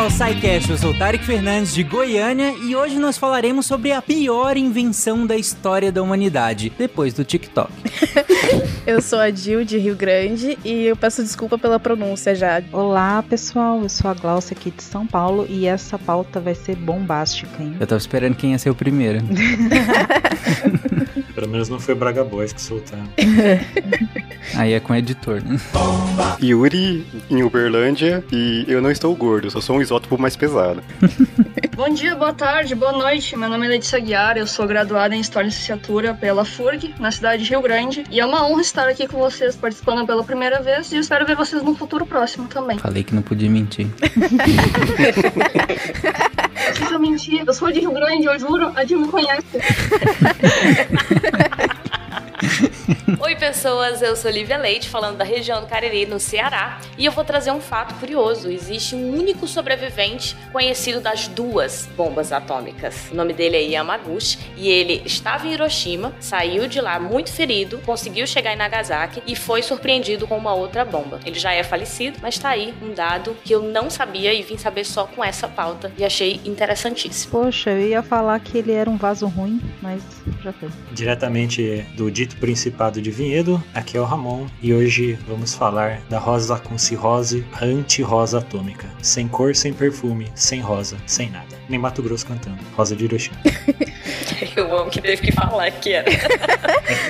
ao SciCast, eu sou o Tarek Fernandes de Goiânia e hoje nós falaremos sobre a pior invenção da história da humanidade, depois do TikTok. eu sou a Dil de Rio Grande e eu peço desculpa pela pronúncia já. Olá pessoal, eu sou a Glaucia aqui de São Paulo e essa pauta vai ser bombástica, hein? Eu tava esperando quem ia ser o primeiro. Pelo menos não foi Braga Boys que soltaram. Aí é com editor, né? Yuri em Uberlândia e eu não estou gordo, só sou um isótopo mais pesado. Bom dia, boa tarde, boa noite. Meu nome é Letícia Guiar, eu sou graduada em História e Licenciatura pela FURG, na cidade de Rio Grande. E é uma honra estar aqui com vocês, participando pela primeira vez, e eu espero ver vocês no futuro próximo também. Falei que não podia mentir. É mentira, eu sou de Rio Grande, eu juro, a Dil me conhece. Oi, pessoas, eu sou Lívia Leite, falando da região do Cariri, no Ceará, e eu vou trazer um fato curioso. Existe um único sobrevivente conhecido das duas bombas atômicas. O nome dele é Yamaguchi, e ele estava em Hiroshima, saiu de lá muito ferido, conseguiu chegar em Nagasaki e foi surpreendido com uma outra bomba. Ele já é falecido, mas tá aí um dado que eu não sabia e vim saber só com essa pauta e achei interessantíssimo. Poxa, eu ia falar que ele era um vaso ruim, mas já foi. Diretamente do dito Principado de Vinhedo, aqui é o Ramon e hoje vamos falar da rosa com cirrose anti-rosa atômica. Sem cor, sem perfume, sem rosa, sem nada. Nem Mato Grosso cantando. Rosa de Hiroshima. Eu amo que teve que falar que era.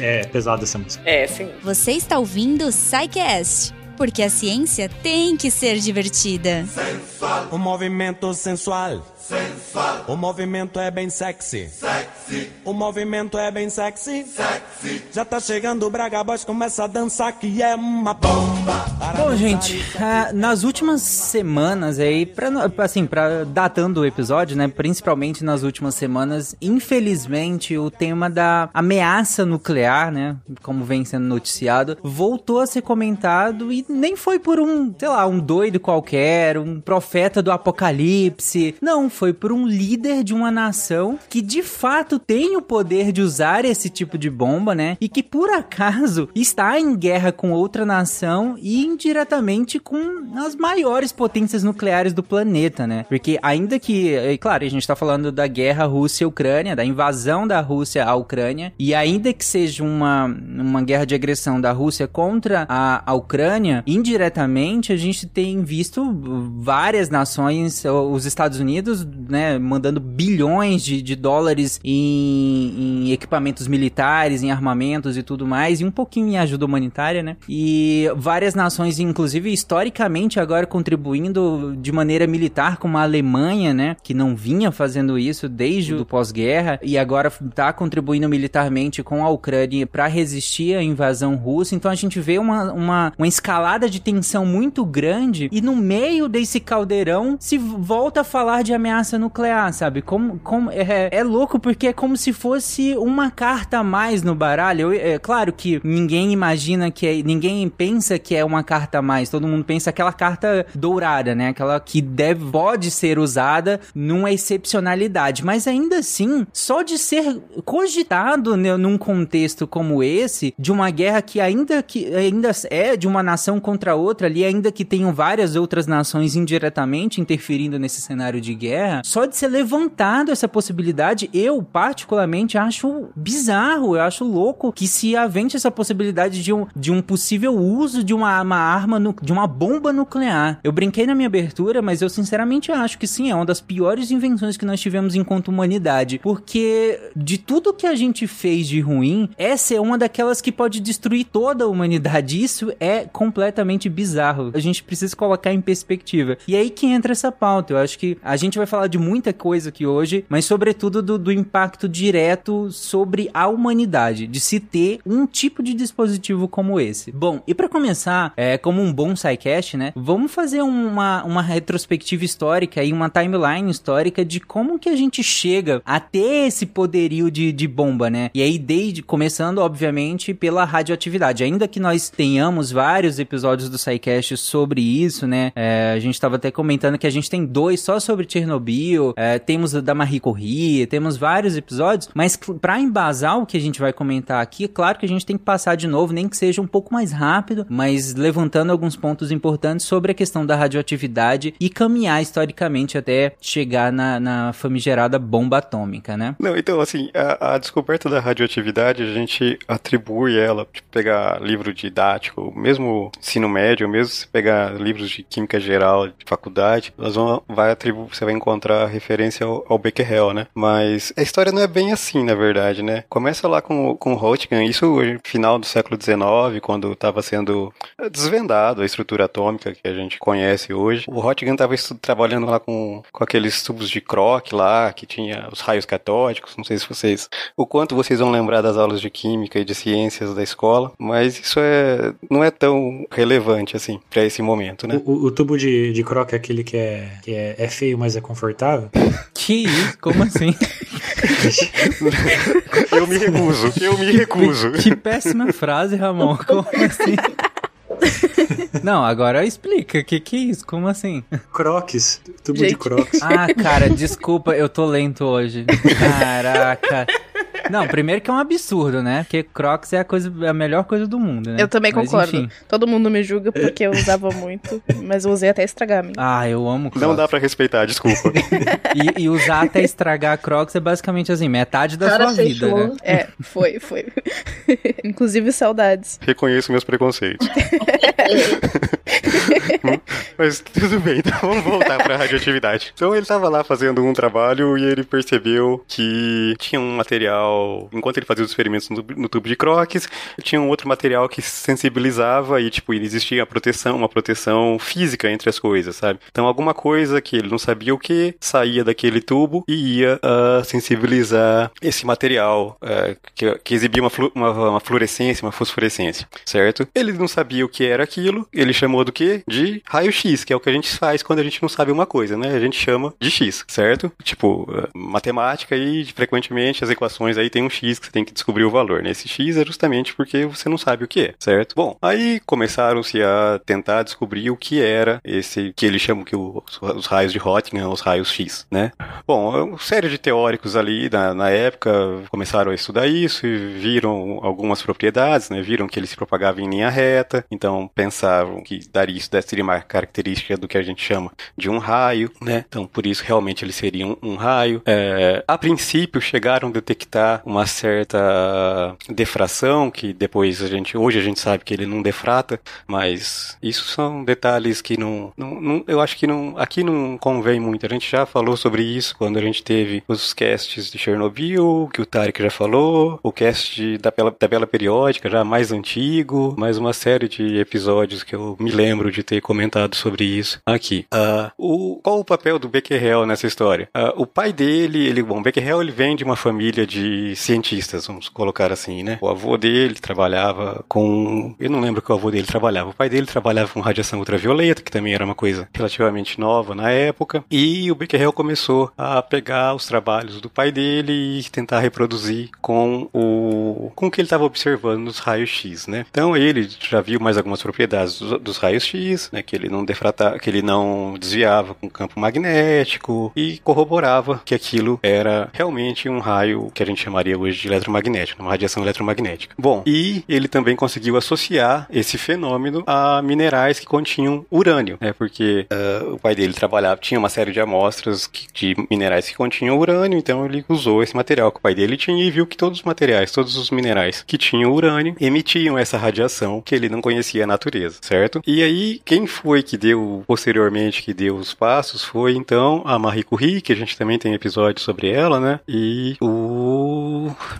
é, é pesada essa música. É, sim. Você está ouvindo o Psycast, porque a ciência tem que ser divertida. Sensual. O movimento sensual. Sensual. O movimento é bem sexy. Sexy. O movimento é bem sexy. Sexy. Já tá chegando o Braga Boys, começa a dançar que é uma bomba. Bom, gente, uh, nas últimas semanas aí, pra, assim, pra, datando o episódio, né, principalmente nas últimas semanas, infelizmente o tema da ameaça nuclear, né, como vem sendo noticiado, voltou a ser comentado e nem foi por um, sei lá, um doido qualquer, um profeta do apocalipse. Não, foi por um líder de uma nação que de fato tem o poder de usar esse tipo de bomba, né? E que por acaso está em guerra com outra nação e indiretamente com as maiores potências nucleares do planeta, né? Porque ainda que, é claro, a gente tá falando da guerra Rússia-Ucrânia, da invasão da Rússia à Ucrânia, e ainda que seja uma, uma guerra de agressão da Rússia contra a, a Ucrânia, indiretamente a gente tem visto várias nações, os Estados Unidos, né, mandando bilhões de, de dólares em, em, equipamentos militares, em armamentos e tudo mais, e um pouquinho em ajuda humanitária, né? E várias nações, inclusive historicamente, agora contribuindo de maneira militar, como a Alemanha, né, que não vinha fazendo isso desde o pós-guerra, e agora está contribuindo militarmente com a Ucrânia para resistir à invasão russa. Então a gente vê uma, uma, uma escalada de tensão muito grande, e no meio desse caldeirão se volta a falar de ameaça nuclear, sabe? Como, como é, é louco porque é como se fosse uma carta a mais no baralho. Eu, é claro que ninguém imagina que é, ninguém pensa que é uma carta a mais. Todo mundo pensa aquela carta dourada, né? Aquela que deve pode ser usada numa excepcionalidade, mas ainda assim, só de ser cogitado né, num contexto como esse, de uma guerra que ainda que ainda é de uma nação contra outra ali, ainda que tenham várias outras nações indiretamente interferindo nesse cenário de guerra, só de ser levantado essa possibilidade, eu particularmente acho bizarro, eu acho louco que se avente essa possibilidade de um, de um possível uso de uma, uma arma, nu, de uma bomba nuclear. Eu brinquei na minha abertura, mas eu sinceramente acho que sim, é uma das piores invenções que nós tivemos enquanto humanidade, porque de tudo que a gente fez de ruim, essa é uma daquelas que pode destruir toda a humanidade. Isso é completamente bizarro. A gente precisa colocar em perspectiva. E aí que entra essa pauta. Eu acho que a gente vai falar de muita coisa aqui hoje, mas sobretudo do, do impacto direto sobre a humanidade, de se ter um tipo de dispositivo como esse. Bom, e para começar, é, como um bom SciCast, né, vamos fazer uma, uma retrospectiva histórica e uma timeline histórica de como que a gente chega a ter esse poderio de, de bomba, né? E aí, desde, começando, obviamente, pela radioatividade. Ainda que nós tenhamos vários episódios do SciCast sobre isso, né, é, a gente tava até comentando que a gente tem dois só sobre Chernobyl, exemplo, é, temos da Marie Curie, temos vários episódios, mas para embasar o que a gente vai comentar aqui, claro que a gente tem que passar de novo, nem que seja um pouco mais rápido, mas levantando alguns pontos importantes sobre a questão da radioatividade e caminhar historicamente até chegar na, na famigerada bomba atômica, né? Não, então, assim, a, a descoberta da radioatividade, a gente atribui ela, tipo, pegar livro didático, mesmo ensino médio, mesmo se pegar livros de química geral de faculdade, elas vão, vai atribuir, você vai encontrar referência ao, ao né? Mas a história não é bem assim, na verdade, né? Começa lá com, com Roentgen, isso final do século XIX, quando estava sendo desvendado a estrutura atômica que a gente conhece hoje. O Roentgen estava trabalhando lá com, com aqueles tubos de Kroc lá, que tinha os raios catódicos, não sei se vocês, o quanto vocês vão lembrar das aulas de química e de ciências da escola, mas isso é, não é tão relevante assim para esse momento, né? O, o, tubo de, de Kroc é aquele que, é, que é, é feio, mas é confortável? Que isso? Como assim? eu me recuso, eu me recuso. Que, que péssima frase, Ramon. Como assim? Não, agora explica, o que que é isso? Como assim? Crocs, tubo Gente. de crocs. Ah, cara, desculpa, eu tô lento hoje. Caraca. Não, primeiro que é um absurdo, né? Porque Crocs é a, coisa, a melhor coisa do mundo, né? Eu também mas, concordo. Enfim. Todo mundo me julga porque eu usava muito, mas eu usei até estragar a minha. Ah, eu amo Crocs. Não dá pra respeitar, desculpa. e, e, usar até estragar Crocs é basicamente assim, metade da Cara, sua vida, né? É, foi, foi. Inclusive saudades. Reconheço meus preconceitos. Mas tudo bem, então vamos voltar pra radioatividade. Então ele tava lá fazendo um trabalho e ele percebeu que tinha um material, enquanto ele fazia os experimentos no, no tubo de Crocs, tinha um outro material que sensibilizava e, tipo, existia proteção, uma proteção física entre as coisas, sabe? Então alguma coisa que ele não sabia o que saía daquele tubo e ia uh, sensibilizar esse material uh, que, que, exibia uma, flu, uma, uma fluorescência, uma fosforescência, certo? Ele não sabia o que era aquilo, ele chamou do que? De raio-x, que é o que a gente faz quando a gente não sabe uma coisa, né? A gente chama de x, certo? Tipo, uh, matemática e frequentemente as equações aí tem um x que você tem que descobrir o valor, né? Esse x é justamente porque você não sabe o que é, certo? Bom, aí começaram-se a tentar descobrir o que era esse que eles chamam que o, os raios de Roentgen, os raios X, né? Bom, uma série de teóricos ali na, na época começaram a estudar isso e viram algumas propriedades, né? Viram que ele se propagava em linha reta, então pensavam que daria isso seria uma característica do que a gente chama de um raio, né? Então por isso realmente ele seria um, um raio. É, a princípio chegaram a detectar uma certa defração que depois a gente hoje a gente sabe que ele não defrata, mas isso são detalhes que não, não, não eu acho que não aqui não convém muito. A gente já falou sobre isso quando a gente teve os casts de Chernobyl, que o Tarek já falou, o cast da tabela periódica já mais antigo, mais uma série de episódios que eu me lembro de ter comentado sobre isso aqui. Uh, o, qual o papel do Becquerel nessa história? Uh, o pai dele, ele, bom, Becquerel ele vem de uma família de cientistas, vamos colocar assim, né? O avô dele trabalhava com, eu não lembro que o avô dele trabalhava. O pai dele trabalhava com radiação ultravioleta, que também era uma coisa relativamente nova na época, e o Becquerel começou a pegar os trabalhos do pai dele e tentar reproduzir com o com o que ele estava observando nos raios X, né? Então ele já viu mais algumas propriedades dos, dos raios X, né? Que ele não defrata, que ele não desviava com campo magnético e corroborava que aquilo era realmente um raio que a gente chamaria hoje de eletromagnético, uma radiação eletromagnética. Bom, e ele também conseguiu associar esse fenômeno a minerais que continham urânio, né? Porque uh, o pai dele trabalhava, tinha uma série de amostras que, de minerais que continham urânio, então ele usou esse material que o pai dele tinha e viu que todos os materiais, todos os minerais que tinham urânio emitiam essa radiação que ele não conhecia a natureza, certo? E aí, quem foi que deu, posteriormente, que deu os passos foi então a Marie Curie, que a gente também tem episódio sobre ela, né? E o.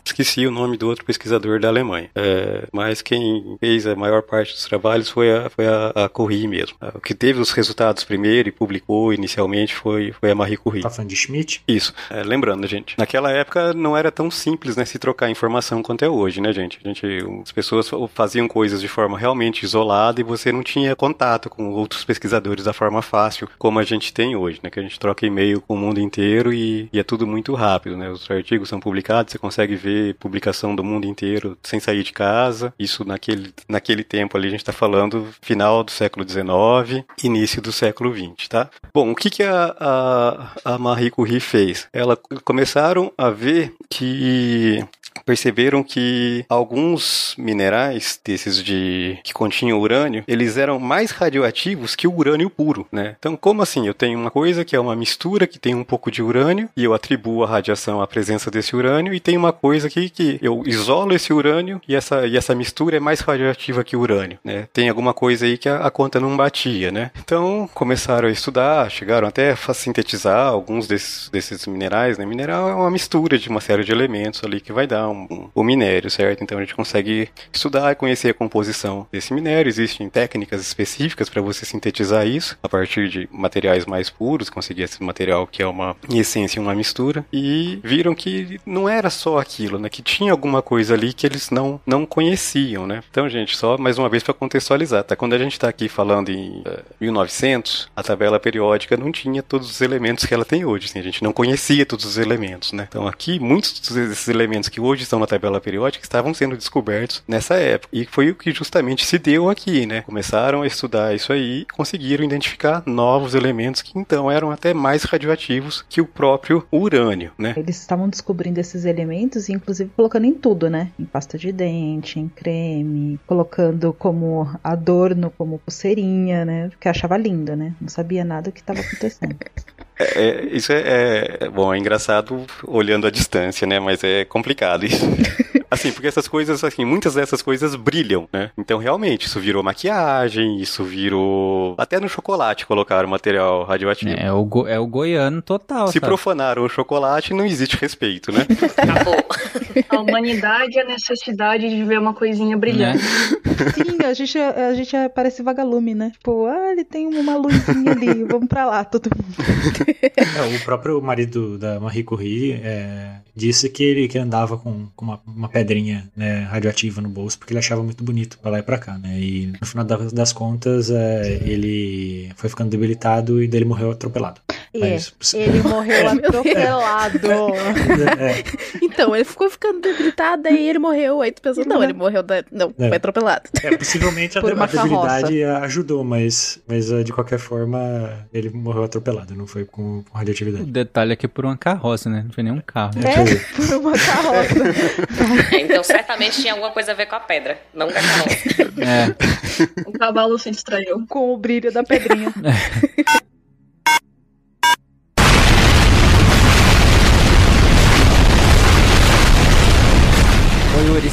Esqueci o nome do outro pesquisador da Alemanha. É, mas quem fez a maior parte dos trabalhos foi a, foi a, a Curie mesmo. O que teve os resultados primeiro e publicou inicialmente foi, foi a Marie Curie. Tá falando de Schmidt? Isso. É, lembrando, gente, naquela época não era tão simples, né, se trocar informação quanto é hoje, né, gente? A gente as pessoas faziam coisas de forma realmente isolada e você não tinha contato com outros pesquisadores da forma fácil, como a gente tem hoje, né? Que a gente troca e-mail com o mundo inteiro e, e é tudo muito rápido, né? Os artigos são publicados você consegue ver publicação do mundo inteiro sem sair de casa. Isso naquele, naquele tempo ali, a gente está falando final do século XIX, início do século XX, tá? Bom, o que, que a, a, a Marie Curie fez? Ela começaram a ver que perceberam que alguns minerais desses de que continham urânio, eles eram mais radioativos que o urânio puro, né? Então, como assim? Eu tenho uma coisa que é uma mistura que tem um pouco de urânio e eu atribuo a radiação à presença desse urânio e tem uma coisa aqui que eu isolo esse urânio e essa e essa mistura é mais radioativa que o urânio, né? Tem alguma coisa aí que a, a conta não batia, né? Então, começaram a estudar, chegaram até a sintetizar alguns desses, desses minerais, né? Mineral é uma mistura de uma série de elementos ali que vai dar um, um, o minério, certo? Então a gente consegue estudar e conhecer a composição desse minério. Existem técnicas específicas para você sintetizar isso a partir de materiais mais puros, conseguir esse material que é uma essência uma mistura e viram que não era só aquilo, né? Que tinha alguma coisa ali que eles não não conheciam, né? Então, gente, só mais uma vez para contextualizar, tá? Quando a gente está aqui falando em uh, 1900, a tabela periódica não tinha todos os elementos que ela tem hoje, assim, a gente não conhecia todos os elementos, né? Então, aqui muitos desses elementos que hoje estão na tabela periódica estavam sendo descobertos nessa época. E foi o que justamente se deu aqui, né? Começaram a estudar isso aí conseguiram identificar novos elementos que então eram até mais radioativos que o próprio urânio, né? Eles estavam descobrindo esses elementos e inclusive colocando em tudo, né? Em pasta de dente, em creme, colocando como adorno, como pulseirinha, né? Porque achava lindo, né? Não sabia nada o que estava acontecendo. É, é, isso é, é, bom, é engraçado olhando à distância, né? Mas é complicado isso. assim, porque essas coisas, assim, muitas dessas coisas brilham, né? Então, realmente, isso virou maquiagem, isso virou. Até no chocolate colocaram material radioativo. É, o, go... é o goiano total. Se sabe? profanaram o chocolate, não existe respeito, né? Acabou. A humanidade e a necessidade de ver uma coisinha brilhando. Sim, a gente, a gente parece vagalume, né? Tipo, ah, ele tem uma luzinha ali, vamos pra lá, todo mundo. É, o próprio marido da Marie Curie é, disse que ele que andava com, com uma, uma, pedrinha né, radioativa no bolso porque ele achava muito bonito pra lá e pra cá, né? E no final das, contas, é, ele foi ficando debilitado e dele morreu atropelado. Mas... Ele morreu atropelado. É. Então, ele ficou ficando debilitado, aí ele morreu. Aí tu pensou, não, ele morreu. Da... Não, é. foi atropelado. É, possivelmente a, a debilidade ajudou, mas, mas de qualquer forma, ele morreu atropelado, não foi com, com radioatividade. O detalhe é que por uma carroça, né? Não foi nem um carro. É, por uma carroça. então, certamente tinha alguma coisa a ver com a pedra, não com a carroça. É. O cavalo se distraiu. Com o brilho da pedrinha.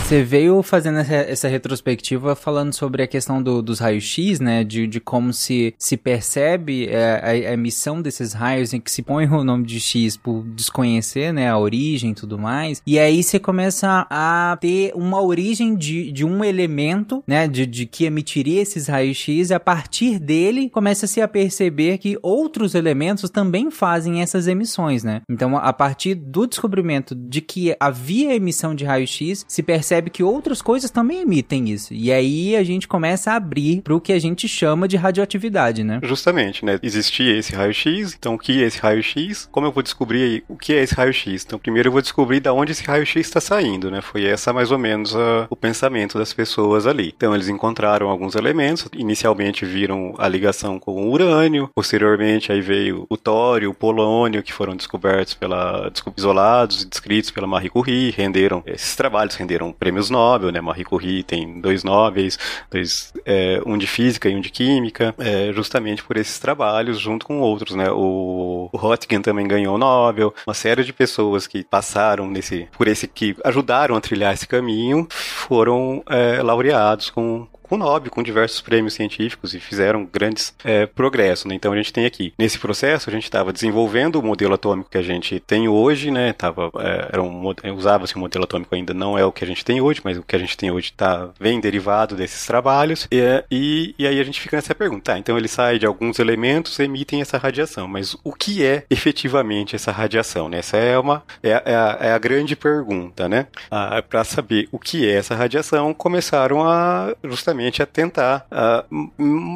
Você veio fazendo essa, essa, retrospectiva falando sobre a questão do, dos raios-x, né? De, de como se, se percebe é, a, a, emissão desses raios em que se põe o nome de X por desconhecer, né? A origem e tudo mais. E aí você começa a ter uma origem de, de um elemento, né? De, de que emitiria esses raios-x a partir dele começa-se a perceber que outros elementos também fazem essas emissões, né? Então, a partir do descobrimento de que havia emissão de raio-x, se percebe que outras coisas também emitem isso. E aí a gente começa a abrir para o que a gente chama de radioatividade, né? Justamente, né? Existia esse raio-x, então o que é esse raio-x? Como eu vou descobrir o que é esse raio-x? Então, primeiro eu vou descobrir de onde esse raio-x está saindo, né? Foi essa mais ou menos a, o pensamento das pessoas ali. Então, eles encontraram alguns elementos, inicialmente viram a ligação com o urânio, posteriormente aí veio o tório, o polônio, que foram descobertos pela, isolados e descritos pela Marie Curie, renderam esses trabalhos, renderam prêmios Nobel, né? Marie Curie tem dois Nobels, dois, é, um de física e um de química, é, justamente por esses trabalhos, junto com outros, né? O, o Röntgen também ganhou o Nobel, uma série de pessoas que passaram nesse, por esse, que ajudaram a trilhar esse caminho, foram é, laureados com, com Nobel, com diversos prêmios científicos e fizeram grandes é, progressos. Né? Então a gente tem aqui, nesse processo, a gente estava desenvolvendo o modelo atômico que a gente tem hoje, né? Tava, é, era um, usava-se o modelo atômico ainda não é o que a gente tem hoje, mas o que a gente tem hoje tá, vem derivado desses trabalhos. E, e, e aí a gente fica nessa pergunta, tá, então ele sai de alguns elementos e emitem essa radiação, mas o que é efetivamente essa radiação? Né? Essa é, uma, é, é, a, é a grande pergunta, né? Ah, Para saber o que é essa radiação, começaram a justamente justamente a tentar uh,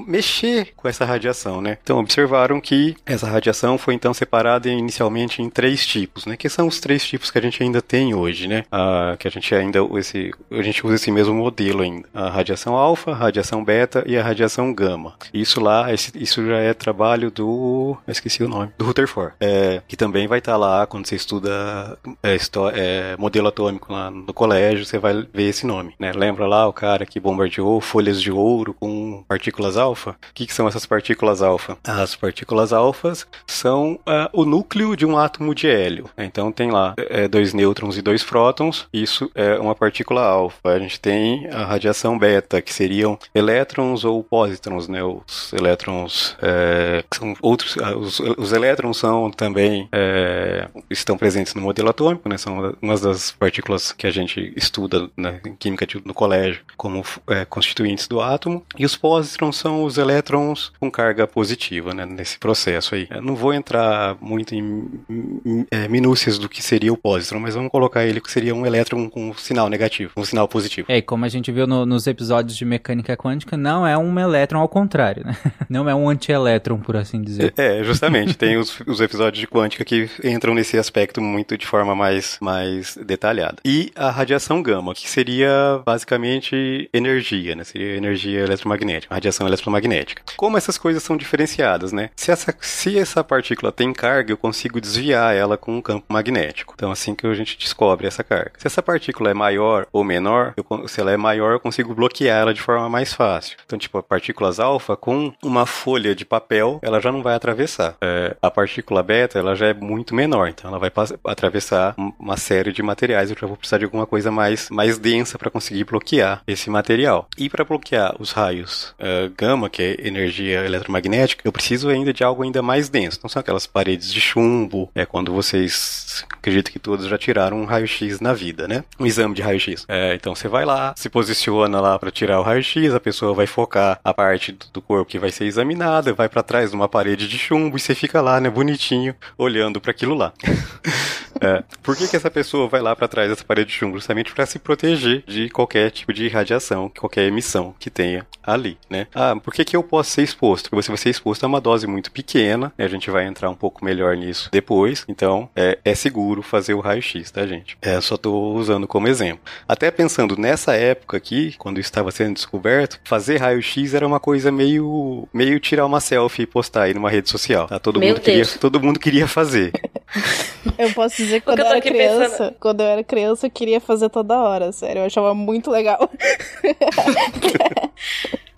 mexer com essa radiação, né? Então observaram que essa radiação foi então separada inicialmente em três tipos, né? Que são os três tipos que a gente ainda tem hoje, né? Uh, que a gente ainda esse a gente usa esse mesmo modelo ainda: a radiação alfa, a radiação beta e a radiação gama. Isso lá, esse, isso já é trabalho do, esqueci o nome, do Rutherford, é, que também vai estar tá lá quando você estuda é, é, modelo atômico lá no colégio, você vai ver esse nome, né? Lembra lá o cara que bombardeou folhas de ouro com partículas alfa? O que, que são essas partículas alfa? As partículas alfas são uh, o núcleo de um átomo de hélio. Então tem lá é, dois nêutrons e dois prótons. Isso é uma partícula alfa. A gente tem a radiação beta, que seriam elétrons ou pósitrons, né? Os elétrons é, são outros. Ah, os, os, elétrons são também é, estão presentes no modelo atômico, né? São uma das partículas que a gente estuda né, em química no colégio como é, constituintes do átomo. E os pósitrons são os elétrons com carga positiva, né? Nesse processo aí. Eu não vou entrar muito em, em é, minúcias do que seria o pósitron, mas vamos colocar ele que seria um elétron com sinal negativo, um sinal positivo. É, e como a gente viu no, nos episódios de mecânica quântica, não é um elétron ao contrário, né? Não é um antielétron, por assim dizer. É, justamente. tem os, os episódios de quântica que entram nesse aspecto muito de forma mais, mais detalhada. E a radiação gama, que seria basicamente energia, né? Seria energia eletromagnética, radiação eletromagnética. Como essas coisas são diferenciadas, né? Se essa, se essa partícula tem carga, eu consigo desviar ela com um campo magnético. Então, assim que a gente descobre essa carga. Se essa partícula é maior ou menor, eu, se ela é maior, eu consigo bloquear ela de forma mais fácil. Então, tipo, partículas alfa com uma folha de papel, ela já não vai atravessar. É, a partícula beta, ela já é muito menor, então ela vai atravessar uma série de materiais. Eu já vou precisar de alguma coisa mais, mais densa para conseguir bloquear esse material. E para bloquear os raios uh, gama, que é energia eletromagnética, eu preciso ainda de algo ainda mais denso. Não são aquelas paredes de chumbo, é quando vocês acredito que todos já tiraram um raio-x na vida, né? Um exame de raio-x. É, então você vai lá, se posiciona lá para tirar o raio-x, a pessoa vai focar a parte do corpo que vai ser examinada, vai para trás de uma parede de chumbo e você fica lá, né, bonitinho, olhando para aquilo lá. É. Por que, que essa pessoa vai lá para trás dessa parede de chumbo? Justamente para se proteger de qualquer tipo de radiação, qualquer emissão que tenha ali, né? Ah, por que, que eu posso ser exposto? Porque você vai ser exposto a uma dose muito pequena, e a gente vai entrar um pouco melhor nisso depois, então é, é seguro fazer o raio-x, tá, gente? É, só tô usando como exemplo. Até pensando nessa época aqui, quando estava sendo descoberto, fazer raio-x era uma coisa meio, meio tirar uma selfie e postar aí numa rede social, tá? Todo, mundo queria, todo mundo queria fazer. Eu posso dizer que quando eu, eu era criança, pensando... quando eu era criança, eu queria fazer toda hora, sério. Eu achava muito legal.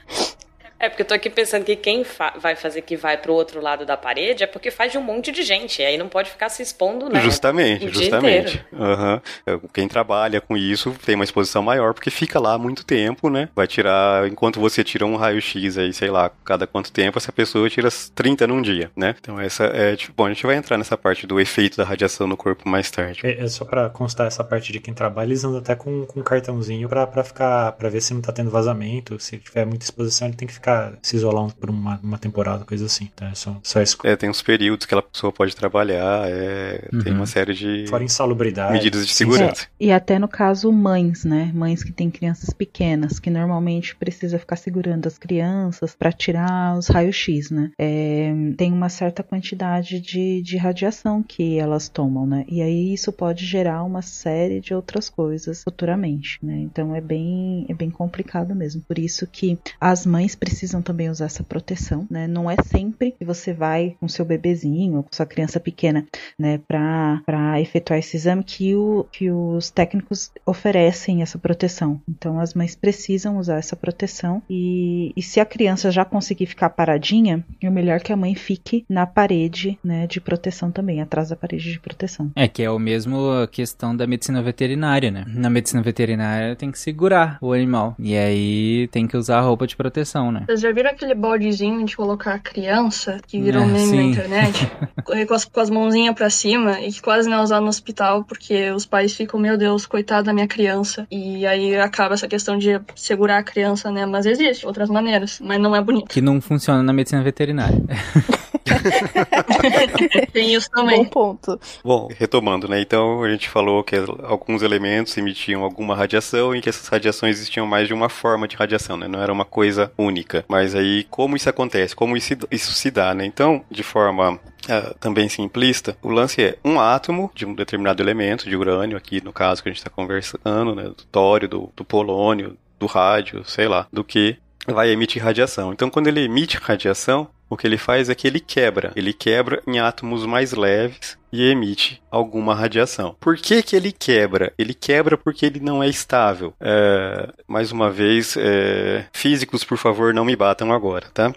É, porque eu tô aqui pensando que quem fa vai fazer que vai pro outro lado da parede é porque faz de um monte de gente. E aí não pode ficar se expondo, né? Justamente, justamente. Uhum. Quem trabalha com isso tem uma exposição maior porque fica lá muito tempo, né? Vai tirar, enquanto você tira um raio-x aí, sei lá, cada quanto tempo, essa pessoa tira 30 num dia, né? Então essa é, tipo, bom, a gente vai entrar nessa parte do efeito da radiação no corpo mais tarde. É, é só para constar essa parte de quem trabalha, eles andam até com, com um cartãozinho para ficar, para ver se não tá tendo vazamento, se tiver muita exposição, ele tem que ficar ficar, se isolar por uma, uma temporada, coisa assim. Tá? É só, só isso. É, tem uns períodos que a pessoa pode trabalhar, é, uhum. tem uma série de. Fora insalubridade. Medidas de segurança. É, e até no caso, mães, né? Mães que têm crianças pequenas, que normalmente precisa ficar segurando as crianças para tirar os raios-x, né? É, tem uma certa quantidade de, de radiação que elas tomam, né? E aí isso pode gerar uma série de outras coisas futuramente, né? Então é bem, é bem complicado mesmo. Por isso que as mães precisam precisam também usar essa proteção, né? Não é sempre que você vai com seu bebezinho ou com sua criança pequena, né, para efetuar esse exame que, o, que os técnicos oferecem essa proteção. Então as mães precisam usar essa proteção e, e se a criança já conseguir ficar paradinha, é melhor que a mãe fique na parede, né, de proteção também, atrás da parede de proteção. É que é o mesmo a questão da medicina veterinária, né? Na medicina veterinária tem que segurar o animal e aí tem que usar a roupa de proteção, né? Vocês já viram aquele baldezinho de colocar a criança, que virou é, meme sim. na internet? com, as, com as mãozinhas pra cima e que quase não é usado no hospital porque os pais ficam, meu Deus, coitado da minha criança. E aí acaba essa questão de segurar a criança, né? Mas existe outras maneiras, mas não é bonito. Que não funciona na medicina veterinária. Tem isso também. Bom ponto. Bom, retomando, né? Então a gente falou que alguns elementos emitiam alguma radiação e que essas radiações existiam mais de uma forma de radiação, né? Não era uma coisa única. Mas aí, como isso acontece? Como isso, isso se dá, né? Então, de forma Uh, também simplista, o lance é um átomo de um determinado elemento, de urânio, aqui no caso que a gente está conversando, né, do tório, do, do polônio, do rádio, sei lá, do que vai emitir radiação. Então, quando ele emite radiação, o que ele faz é que ele quebra. Ele quebra em átomos mais leves e emite alguma radiação. Por que, que ele quebra? Ele quebra porque ele não é estável. É, mais uma vez, é, físicos, por favor, não me batam agora, tá?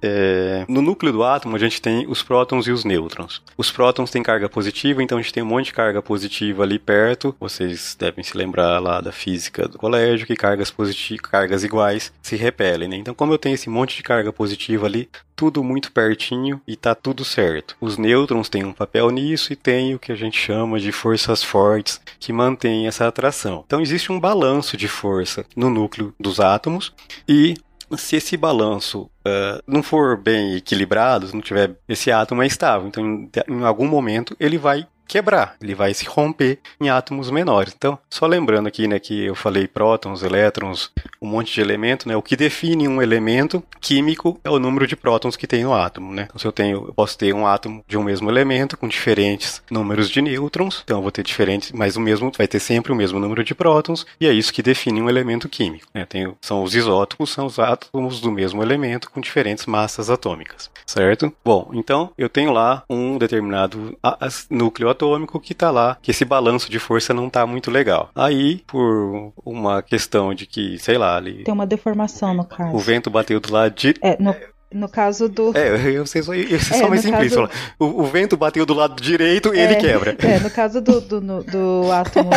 É, no núcleo do átomo, a gente tem os prótons e os nêutrons. Os prótons têm carga positiva, então a gente tem um monte de carga positiva ali perto. Vocês devem se lembrar lá da física do colégio, que cargas positivas, cargas iguais se repelem, né? Então, como eu tenho esse monte de carga positiva ali, tudo muito pertinho e tá tudo certo. Os nêutrons têm um papel nisso e tem o que a gente chama de forças fortes que mantêm essa atração. Então existe um balanço de força no núcleo dos átomos e se esse balanço uh, não for bem equilibrado, se não tiver esse átomo é estável, então em, em algum momento ele vai quebrar, ele vai se romper em átomos menores. Então, só lembrando aqui, né, que eu falei prótons, elétrons, um monte de elemento, né, o que define um elemento químico é o número de prótons que tem no átomo, né. Então, se eu tenho, eu posso ter um átomo de um mesmo elemento com diferentes números de nêutrons, então eu vou ter diferentes, mas o mesmo vai ter sempre o mesmo número de prótons, e é isso que define um elemento químico, né. São os isótopos, são os átomos do mesmo elemento com diferentes massas atômicas, certo? Bom, então eu tenho lá um determinado núcleo atômico que tá lá, que esse balanço de força não tá muito legal. Aí, por uma questão de que, sei lá, ali. Tem uma deformação no caso. O vento bateu do lado de. É, no, no caso do. É, eu sei só, eu sei é, só mais simplista. Caso... O, o, vento bateu do lado direito e é, ele quebra. É, no caso do, do, do, do átomo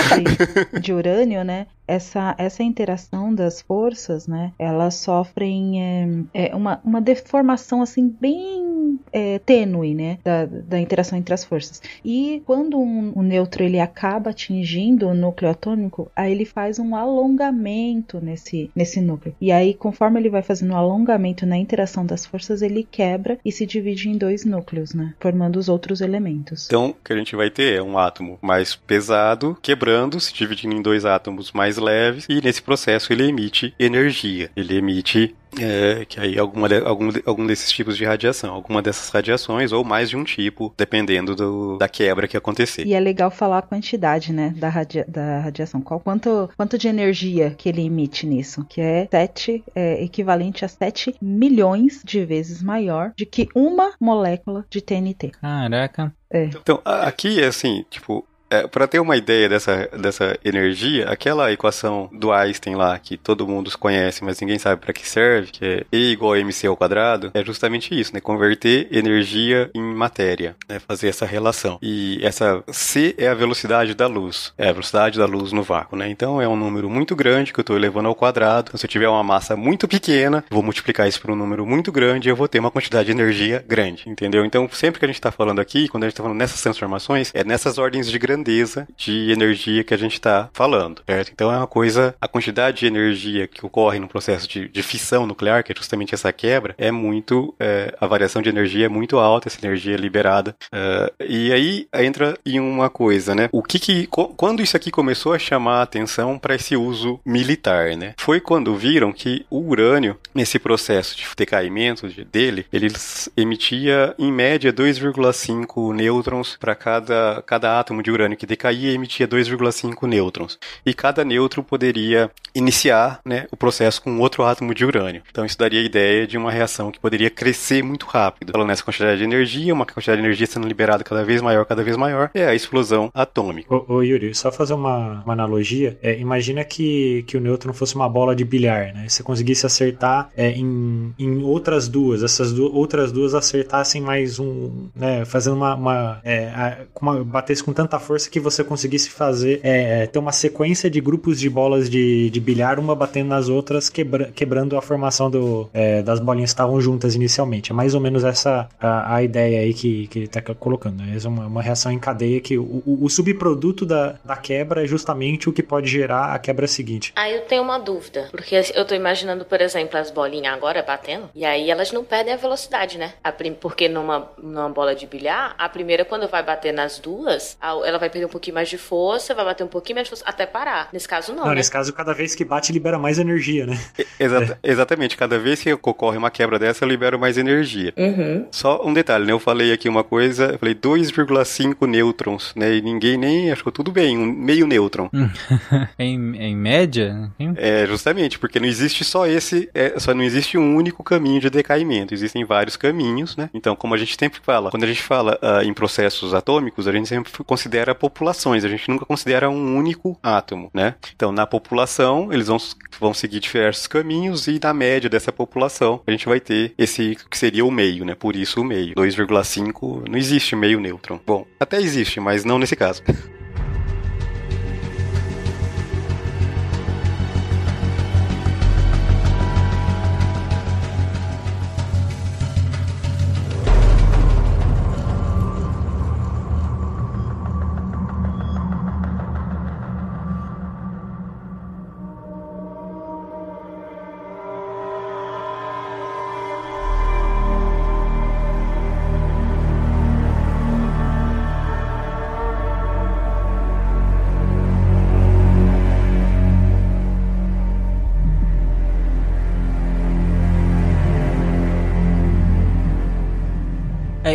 de, de, urânio, né? Essa, essa interação das forças, né? Elas sofrem é, é uma, uma deformação assim bem é, tênue, né? Da, da interação entre as forças. E quando um, um neutro ele acaba atingindo o núcleo atômico, aí ele faz um alongamento nesse, nesse núcleo. E aí, conforme ele vai fazendo um alongamento na interação das forças, ele quebra e se divide em dois núcleos, né? Formando os outros elementos. Então, o que a gente vai ter é um átomo mais pesado quebrando, se dividindo em dois átomos mais leves, e nesse processo ele emite energia. Ele emite é, que aí alguma de, algum, algum desses tipos de radiação, alguma dessas radiações ou mais de um tipo, dependendo do, da quebra que acontecer. E é legal falar a quantidade, né, da, radia, da radiação. Qual quanto, quanto de energia que ele emite nisso? Que é 7, é, equivalente a 7 milhões de vezes maior do que uma molécula de TNT. Caraca. É. Então, aqui, assim, tipo, é, para ter uma ideia dessa, dessa energia, aquela equação do Einstein lá, que todo mundo conhece, mas ninguém sabe para que serve, que é E igual a mc ao quadrado, é justamente isso, né? Converter energia em matéria, né? Fazer essa relação. E essa C é a velocidade da luz, é a velocidade da luz no vácuo, né? Então é um número muito grande que eu estou elevando ao quadrado. Então, se eu tiver uma massa muito pequena, vou multiplicar isso por um número muito grande e eu vou ter uma quantidade de energia grande, entendeu? Então, sempre que a gente está falando aqui, quando a gente está falando nessas transformações, é nessas ordens de grandeza grandeza de energia que a gente está falando, certo? Então é uma coisa, a quantidade de energia que ocorre no processo de, de fissão nuclear, que é justamente essa quebra, é muito, é, a variação de energia é muito alta, essa energia é liberada. É, e aí entra em uma coisa, né? O que que, quando isso aqui começou a chamar a atenção para esse uso militar, né? Foi quando viram que o urânio, nesse processo de decaimento dele, ele emitia em média 2,5 nêutrons para cada, cada átomo de urânio que decaía emitia 2,5 nêutrons. E cada nêutron poderia iniciar né, o processo com outro átomo de urânio. Então isso daria a ideia de uma reação que poderia crescer muito rápido. Falando nessa quantidade de energia, uma quantidade de energia sendo liberada cada vez maior, cada vez maior, é a explosão atômica. Ô, ô Yuri, só fazer uma, uma analogia. É, imagina que, que o nêutron fosse uma bola de bilhar, né? Você conseguisse acertar é, em, em outras duas, essas du outras duas acertassem mais um, né? Fazendo uma, uma, é, uma batesse com tanta força força que você conseguisse fazer, é, é, ter uma sequência de grupos de bolas de, de bilhar, uma batendo nas outras, quebra, quebrando a formação do, é, das bolinhas que estavam juntas inicialmente. É mais ou menos essa a, a ideia aí que, que ele está colocando. Né? É uma, uma reação em cadeia que o, o, o, subproduto da, da quebra é justamente o que pode gerar a quebra seguinte. Aí eu tenho uma dúvida, porque eu estou imaginando, por exemplo, as bolinhas agora batendo, e aí elas não perdem a velocidade, né? A prim, porque numa, numa bola de bilhar, a primeira, quando vai bater nas duas, ela vai perder um pouquinho mais de força, vai bater um pouquinho mais de força, até parar. Nesse caso, não. Não, né? nesse caso, cada vez que bate, libera mais energia, né? Exa é. Exatamente. Cada vez que ocorre uma quebra dessa, libera mais energia. Uhum. Só um detalhe, né? Eu falei aqui uma coisa, eu falei 2,5 nêutrons, né? E ninguém nem achou tudo bem, um meio nêutron. em, em média? É, justamente, porque não existe só esse, é, só não existe um único caminho de decaimento, existem vários caminhos, né? Então, como a gente sempre fala, quando a gente fala uh, em processos atômicos, a gente sempre considera populações, a gente nunca considera um único átomo, né? Então, na população, eles vão, vão seguir diversos caminhos e na média dessa população, a gente vai ter esse que seria o meio, né? Por isso o meio. 2,5 não existe meio nêutron. Bom, até existe, mas não nesse caso.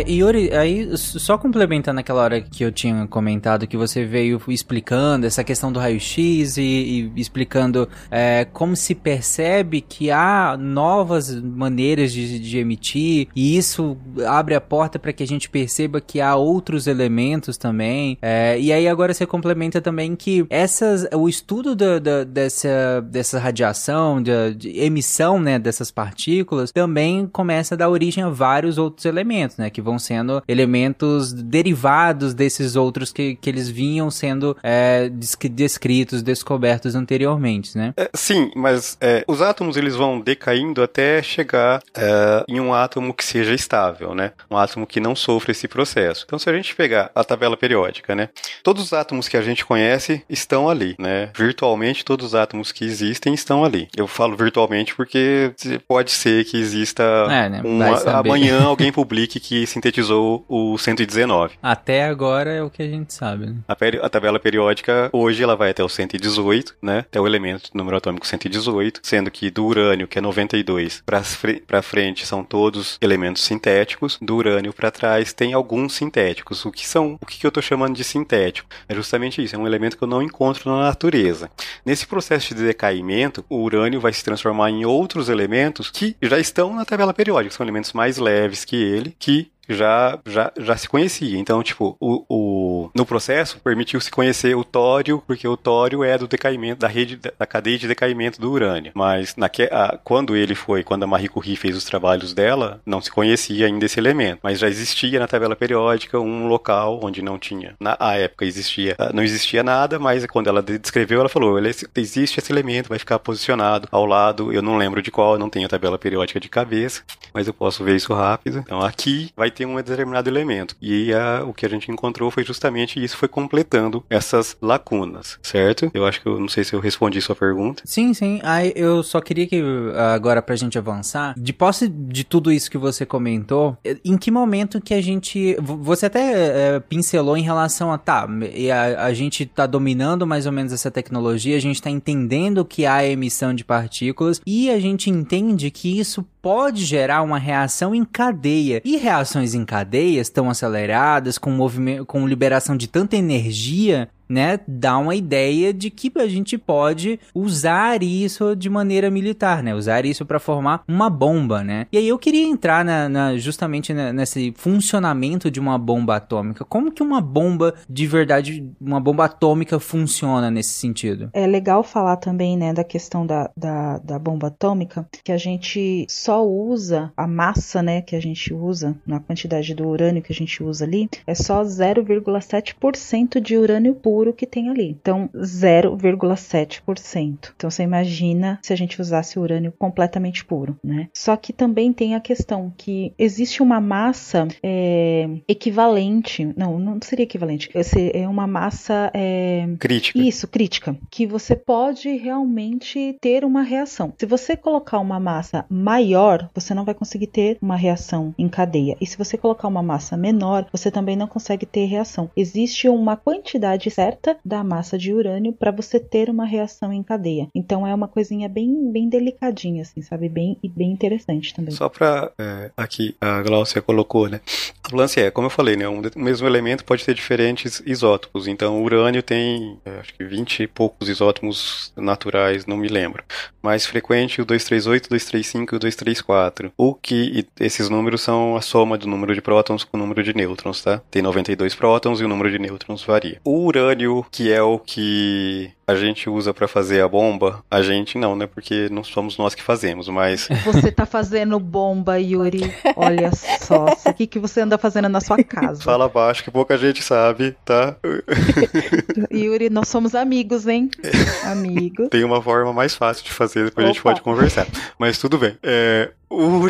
Yuri, aí só complementando aquela hora que eu tinha comentado que você veio explicando essa questão do raio-x e, e, explicando é, como se percebe que há novas maneiras de, de emitir e isso abre a porta para que a gente perceba que há outros elementos também. É, e aí agora você complementa também que essas, o estudo da, da, dessa, dessa radiação, de, de emissão né, dessas partículas, também começa a dar origem a vários outros elementos, né? Que vão sendo elementos derivados desses outros que, que eles vinham sendo é, descritos, descobertos anteriormente, né? É, sim, mas é, os átomos eles vão decaindo até chegar é, em um átomo que seja estável, né? Um átomo que não sofra esse processo. Então, se a gente pegar a tabela periódica, né? Todos os átomos que a gente conhece estão ali, né? Virtualmente todos os átomos que existem estão ali. Eu falo virtualmente porque pode ser que exista é, né? uma, amanhã alguém publique que sintetizou o 119. Até agora é o que a gente sabe. Né? A, a, tabela periódica, hoje, ela vai até o 118, né? Até o elemento número atômico 118, sendo que do urânio, que é 92, para frente são todos elementos sintéticos, do urânio para trás tem alguns sintéticos. O que são? O que, que eu estou chamando de sintético? É justamente isso, é um elemento que eu não encontro na natureza. Nesse processo de decaimento, o urânio vai se transformar em outros elementos que já estão na tabela periódica, são elementos mais leves que ele, que já, já, já se conhecia. Então, tipo, o, o, no processo permitiu-se conhecer o tório, porque o tório é do decaimento, da rede, da cadeia de decaimento do urânio. Mas naque, a, quando ele foi, quando a Marie Curie fez os trabalhos dela, não se conhecia ainda esse elemento. Mas já existia na tabela periódica um local onde não tinha. Na época existia, ah, não existia nada, mas quando ela descreveu, ela falou: existe esse elemento, vai ficar posicionado ao lado, eu não lembro de qual, não tenho a tabela periódica de cabeça, mas eu posso ver isso rápido. Então aqui vai ter um determinado elemento. E a, o que a gente encontrou foi justamente isso, foi completando essas lacunas, certo? Eu acho que eu não sei se eu respondi sua pergunta. Sim, sim. Aí eu só queria que agora pra gente avançar, de posse de tudo isso que você comentou, em que momento que a gente. Você até é, pincelou em relação a tá, a, a gente tá dominando mais ou menos essa tecnologia, a gente tá entendendo que há emissão de partículas e a gente entende que isso pode gerar uma reação em cadeia. E reações em cadeias tão aceleradas, com com liberação de tanta energia né, dá uma ideia de que a gente pode usar isso de maneira militar, né? Usar isso para formar uma bomba, né? E aí eu queria entrar na, na justamente nesse funcionamento de uma bomba atômica. Como que uma bomba de verdade, uma bomba atômica funciona nesse sentido? É legal falar também, né, da questão da, da, da bomba atômica, que a gente só usa a massa, né, que a gente usa, na quantidade do urânio que a gente usa ali, é só 0,7% de urânio puro que tem ali. Então, 0,7%. Então, você imagina se a gente usasse urânio completamente puro, né? Só que também tem a questão que existe uma massa é, equivalente, não, não seria equivalente, é uma massa é, crítica. Isso, crítica, que você pode realmente ter uma reação. Se você colocar uma massa maior, você não vai conseguir ter uma reação em cadeia. E se você colocar uma massa menor, você também não consegue ter reação. Existe uma quantidade certa da massa de urânio para você ter uma reação em cadeia. Então é uma coisinha bem, bem delicadinha, assim, sabe? Bem e bem interessante também. Só para é, aqui a Glaucia colocou, né? O lance é, como eu falei, né? Um mesmo elemento pode ter diferentes isótopos. Então o urânio tem, é, acho que 20 e poucos isótopos naturais, não me lembro. Mais frequente o 238, o 235 e o 234. O que esses números são a soma do número de prótons com o número de nêutrons, tá? Tem 92 prótons e o número de nêutrons varia. O urânio, que é o que a gente usa para fazer a bomba, a gente não, né? Porque não somos nós que fazemos, mas. Você tá fazendo bomba, Yuri. Olha só. O que, que você anda fazendo na sua casa? Fala baixo que pouca gente sabe, tá? Yuri, nós somos amigos, hein? Amigos. Tem uma forma mais fácil de fazer, depois Opa. a gente pode conversar. Mas tudo bem. É, o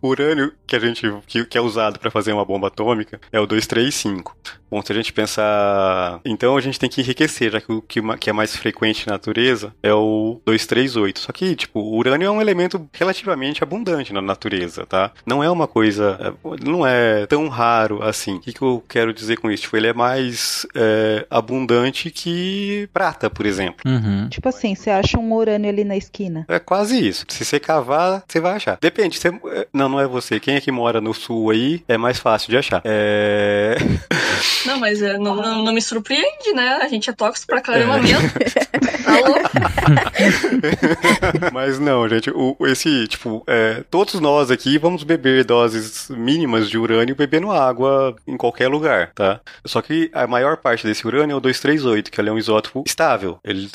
o urânio que a gente que, que é usado para fazer uma bomba atômica é o 235. Bom, se a gente pensar, então a gente tem que enriquecer, já que o que, é mais frequente na natureza é o 238. Só que, tipo, o urânio é um elemento relativamente abundante na natureza, tá? Não é uma coisa, é, não é tão raro assim. O que, que eu quero dizer com isso? Tipo, ele é mais é, abundante que prata, por exemplo. Uhum. Tipo assim, você acha um urânio ali na esquina? É quase isso. Se você cavar, você vai achar. Depende. Você... Não, não é você. Quem é que mora no sul aí é mais fácil de achar. É. Não, mas é, não, não, não, me surpreende, né? A gente é tóxico pra caramba é. mesmo. mas não, gente, o, esse, tipo, é, todos nós aqui vamos beber doses mínimas de urânio bebendo água em qualquer lugar, tá? Só que a maior parte desse urânio é o 238, que ele é um isótopo estável. Ele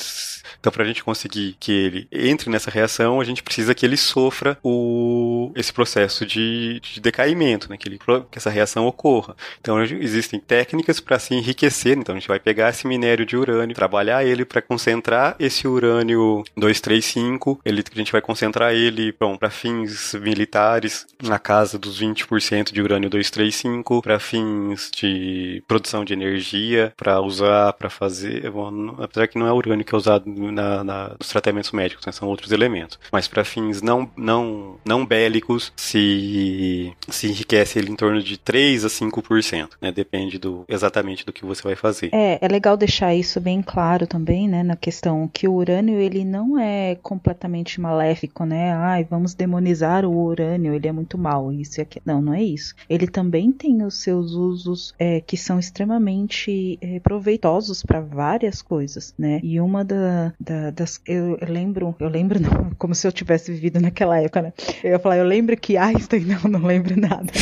então, para a gente conseguir que ele entre nessa reação, a gente precisa que ele sofra o, esse processo de, de decaimento, né? que, ele, que essa reação ocorra. Então, existem técnicas para se enriquecer. Então, a gente vai pegar esse minério de urânio, trabalhar ele para concentrar esse urânio 235. Ele, a gente vai concentrar ele para fins militares na casa dos 20% de urânio 235, para fins de produção de energia, para usar, para fazer. Bom, apesar que não é urânio que é usado na, na, nos tratamentos médicos, né? são outros elementos. Mas para fins não, não, não bélicos, se, se enriquece ele em torno de 3 a 5%, né? Depende do, exatamente do que você vai fazer. É, é legal deixar isso bem claro também, né? Na questão que o urânio, ele não é completamente maléfico, né? Ai, vamos demonizar o urânio, ele é muito mal, isso e aquilo. Não, não é isso. Ele também tem os seus usos é, que são extremamente é, proveitosos para várias coisas, né? E uma da, da, das. Eu, eu, lembro, eu lembro, não, como se eu tivesse vivido naquela época, né? Eu ia falar, eu lembro que Einstein, não, não lembro nada.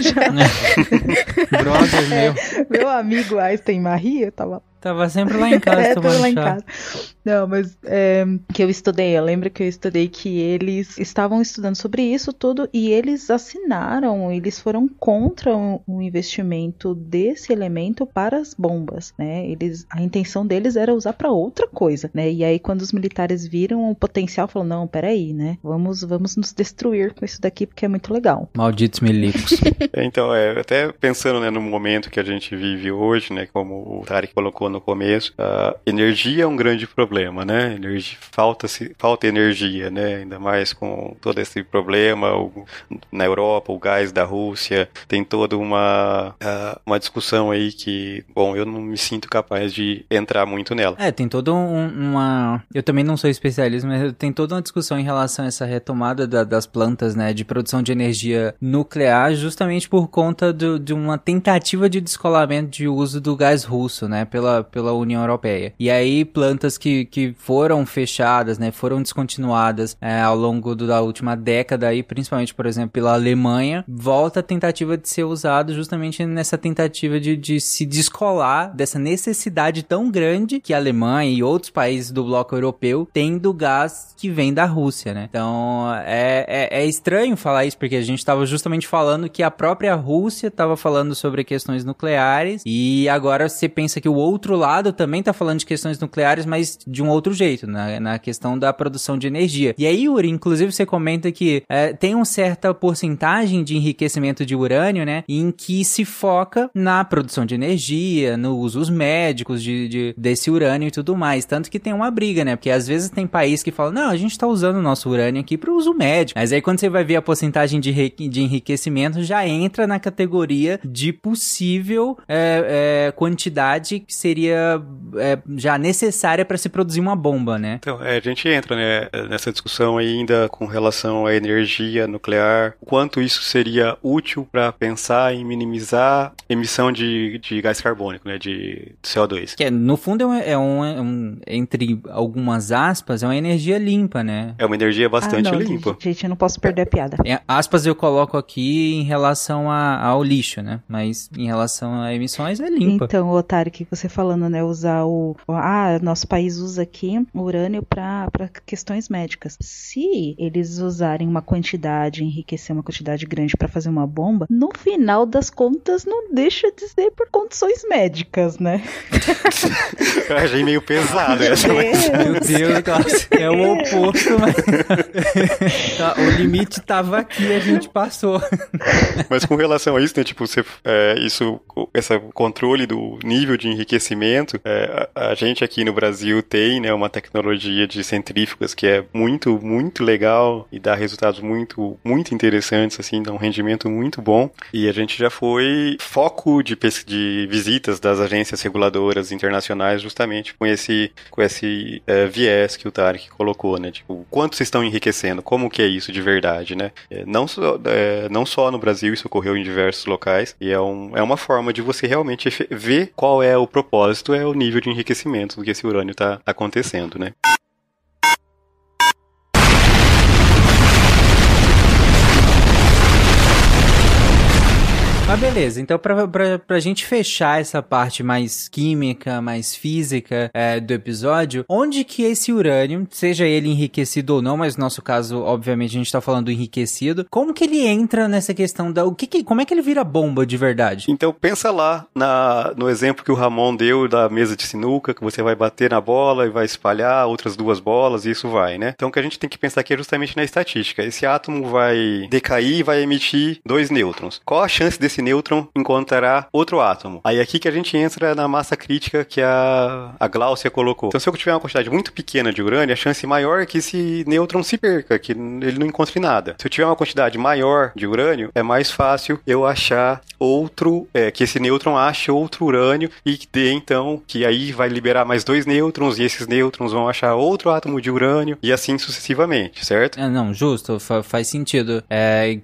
já... Brother meu. É, meu amigo Einstein Marie, eu tava Tava sempre lá em casa é, tomando lá chá. Em casa. Não, mas é, que eu estudei, eu lembro que eu estudei que eles estavam estudando sobre isso tudo e eles assinaram, eles foram contra o investimento desse elemento para as bombas, né? Eles, a intenção deles era usar para outra coisa, né? E aí quando os militares viram o potencial, falaram não, peraí, né? Vamos, vamos nos destruir com isso daqui porque é muito legal. Malditos milicos. então, é, até pensando né, no momento que a gente vive hoje, né? Como o Tarek colocou no começo, energia é um grande problema, né? Energia, falta, -se, falta energia, né? Ainda mais com todo esse problema o, na Europa, o gás da Rússia, tem toda uma, uma discussão aí que, bom, eu não me sinto capaz de entrar muito nela. É, tem toda um, uma... Eu também não sou especialista, mas tem toda uma discussão em relação a essa retomada da, das plantas, né, de produção de energia nuclear, justamente por conta do, de uma tentativa de descolamento de uso do gás russo, né, pela, pela União Europeia. E aí, plantas que, que foram fechadas, né, foram descontinuadas é, ao longo do, da última década aí, principalmente, por exemplo, pela Alemanha, volta a tentativa de ser usado justamente nessa tentativa de, de se descolar dessa necessidade tão grande que a Alemanha e outros países do bloco europeu têm do gás que vem da Rússia, né? Então, é, é, é estranho falar isso, porque a gente estava justamente falando que a própria Rússia estava falando sobre questões nucleares e agora você pensa que o outro lado também está falando de questões nucleares, mas de um outro jeito, na, na questão da produção de energia. E aí, Yuri, inclusive você comenta que é, tem uma certa porcentagem de enriquecimento de urânio, né, em que se foca na produção de energia, nos usos médicos de, de, desse urânio e tudo mais. Tanto que tem uma briga, né, porque às vezes tem país que fala, não, a gente está usando o nosso urânio aqui para uso médico. Mas aí quando você vai ver a porcentagem de, de enriquecimento, já entra na categoria de possível é, é, quantidade que seria é, já necessária para se produzir uma bomba, né? Então, é, a gente entra né, nessa discussão ainda com relação à energia nuclear, quanto isso seria útil para pensar em minimizar emissão de, de gás carbônico, né, de CO2. Que no fundo é um, é um, entre algumas aspas, é uma energia limpa, né? É uma energia bastante ah, não, limpa. Gente, eu não posso perder a piada. É, aspas eu coloco aqui em relação a, ao lixo, né? Mas em relação a emissões é limpa. Então, Otário, que você falando, né? Usar o. Ah, nosso país usa aqui urânio para questões médicas. Se eles usarem uma quantidade, enriquecer uma quantidade grande para fazer uma bomba, no final das contas não deixa de ser por condições médicas, né? eu achei meio pesado essa. É. Meu Deus, é o oposto, mas. Tá, o limite tava aqui, a gente passou. Mas com relação a isso, né, tipo, você, é, isso, esse controle do nível de enriquecimento, é, a, a, gente aqui no Brasil tem, né, uma tecnologia de centrífugas que é muito, muito legal e dá resultados muito, muito interessantes, assim, dá um rendimento muito bom. E a gente já foi foco de, de visitas das agências reguladoras internacionais justamente com esse, com esse é, viés que o Tarek colocou, né, tipo, quanto vocês estão enriquecendo, como que é isso de verdade, né? É, não, só, é, não só no Brasil, isso ocorreu em diversos locais, e é, um, é uma forma de você realmente ver qual é o propósito, é o nível de enriquecimento do que esse urânio está acontecendo, né? Mas beleza, então pra, pra, pra gente fechar essa parte mais química, mais física é, do episódio, onde que esse urânio, seja ele enriquecido ou não, mas no nosso caso, obviamente, a gente tá falando do enriquecido, como que ele entra nessa questão da. O que, que como é que ele vira bomba de verdade? Então pensa lá na, no exemplo que o Ramon deu da mesa de sinuca, que você vai bater na bola e vai espalhar outras duas bolas e isso vai, né? Então o que a gente tem que pensar aqui é justamente na estatística. Esse átomo vai decair e vai emitir dois nêutrons. Qual a chance desse nêutron encontrará outro átomo. Aí é aqui que a gente entra na massa crítica que a, a Glaucia colocou. Então, se eu tiver uma quantidade muito pequena de urânio, a chance maior é que esse nêutron se perca, que ele não encontre nada. Se eu tiver uma quantidade maior de urânio, é mais fácil eu achar outro, é, que esse nêutron ache outro urânio e que dê, então, que aí vai liberar mais dois nêutrons e esses nêutrons vão achar outro átomo de urânio e assim sucessivamente, certo? É, não, justo, faz sentido. É,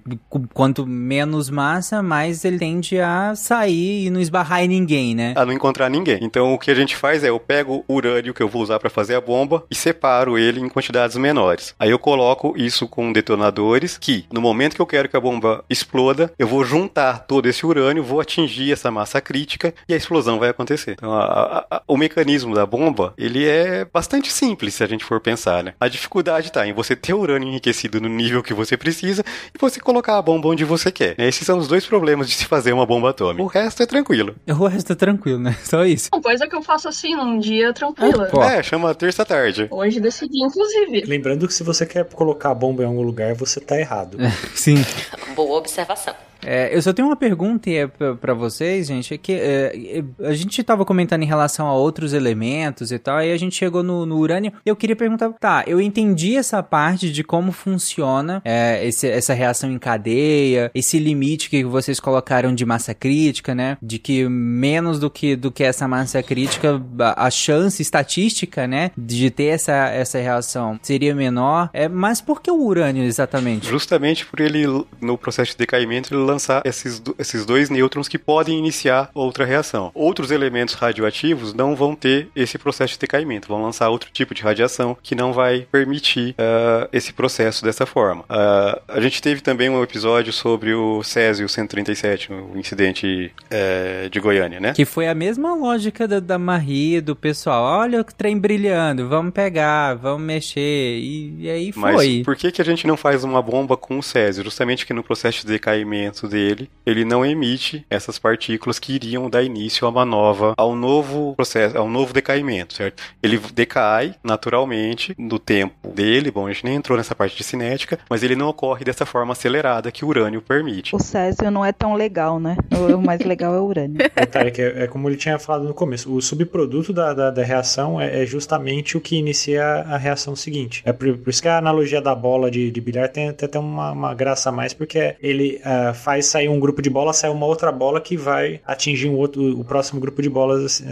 quanto menos massa, mais ele tende a sair e não esbarrar em ninguém, né? A não encontrar ninguém. Então o que a gente faz é eu pego o urânio que eu vou usar para fazer a bomba e separo ele em quantidades menores. Aí eu coloco isso com detonadores que, no momento que eu quero que a bomba exploda, eu vou juntar todo esse urânio, vou atingir essa massa crítica e a explosão vai acontecer. Então a, a, o mecanismo da bomba, ele é bastante simples se a gente for pensar, né? A dificuldade está em você ter urânio enriquecido no nível que você precisa e você colocar a bomba onde você quer. Esses são os dois problemas de se fazer uma bomba atômica. O resto é tranquilo. O resto é tranquilo, né? Só isso. Uma coisa que eu faço assim num dia tranquilo. Ah, é, chama terça-tarde. Hoje decidi, inclusive. Lembrando que se você quer colocar a bomba em algum lugar, você tá errado. É, sim. Boa observação. É, eu só tenho uma pergunta é, para vocês, gente. É que é, a gente tava comentando em relação a outros elementos e tal, aí a gente chegou no, no urânio. Eu queria perguntar, tá, eu entendi essa parte de como funciona é, esse, essa reação em cadeia, esse limite que vocês colocaram de massa crítica, né? De que menos do que, do que essa massa crítica, a, a chance estatística, né, de ter essa, essa reação seria menor. É, mas por que o urânio exatamente? Justamente por ele, no processo de decaimento, ele lançar esses, esses dois nêutrons que podem iniciar outra reação. Outros elementos radioativos não vão ter esse processo de decaimento, vão lançar outro tipo de radiação que não vai permitir uh, esse processo dessa forma. Uh, a gente teve também um episódio sobre o Césio 137, o incidente uh, de Goiânia, né? Que foi a mesma lógica da, da Marie, do pessoal. Olha o trem brilhando, vamos pegar, vamos mexer. E, e aí foi. Mas por que, que a gente não faz uma bomba com o Césio? Justamente que no processo de decaimento dele, ele não emite essas partículas que iriam dar início a uma nova, ao novo processo, ao novo decaimento, certo? Ele decai naturalmente no tempo dele. Bom, a gente nem entrou nessa parte de cinética, mas ele não ocorre dessa forma acelerada que o urânio permite. O Césio não é tão legal, né? O mais legal é o urânio. Detalhe que é, é, como ele tinha falado no começo, o subproduto da, da, da reação é, é, justamente o que inicia a reação seguinte. É por, por isso que a analogia da bola de, de bilhar tem até uma, uma graça a mais, porque ele uh, faz sair um grupo de bola, sai uma outra bola que vai atingir um outro, o próximo grupo de bolas uh,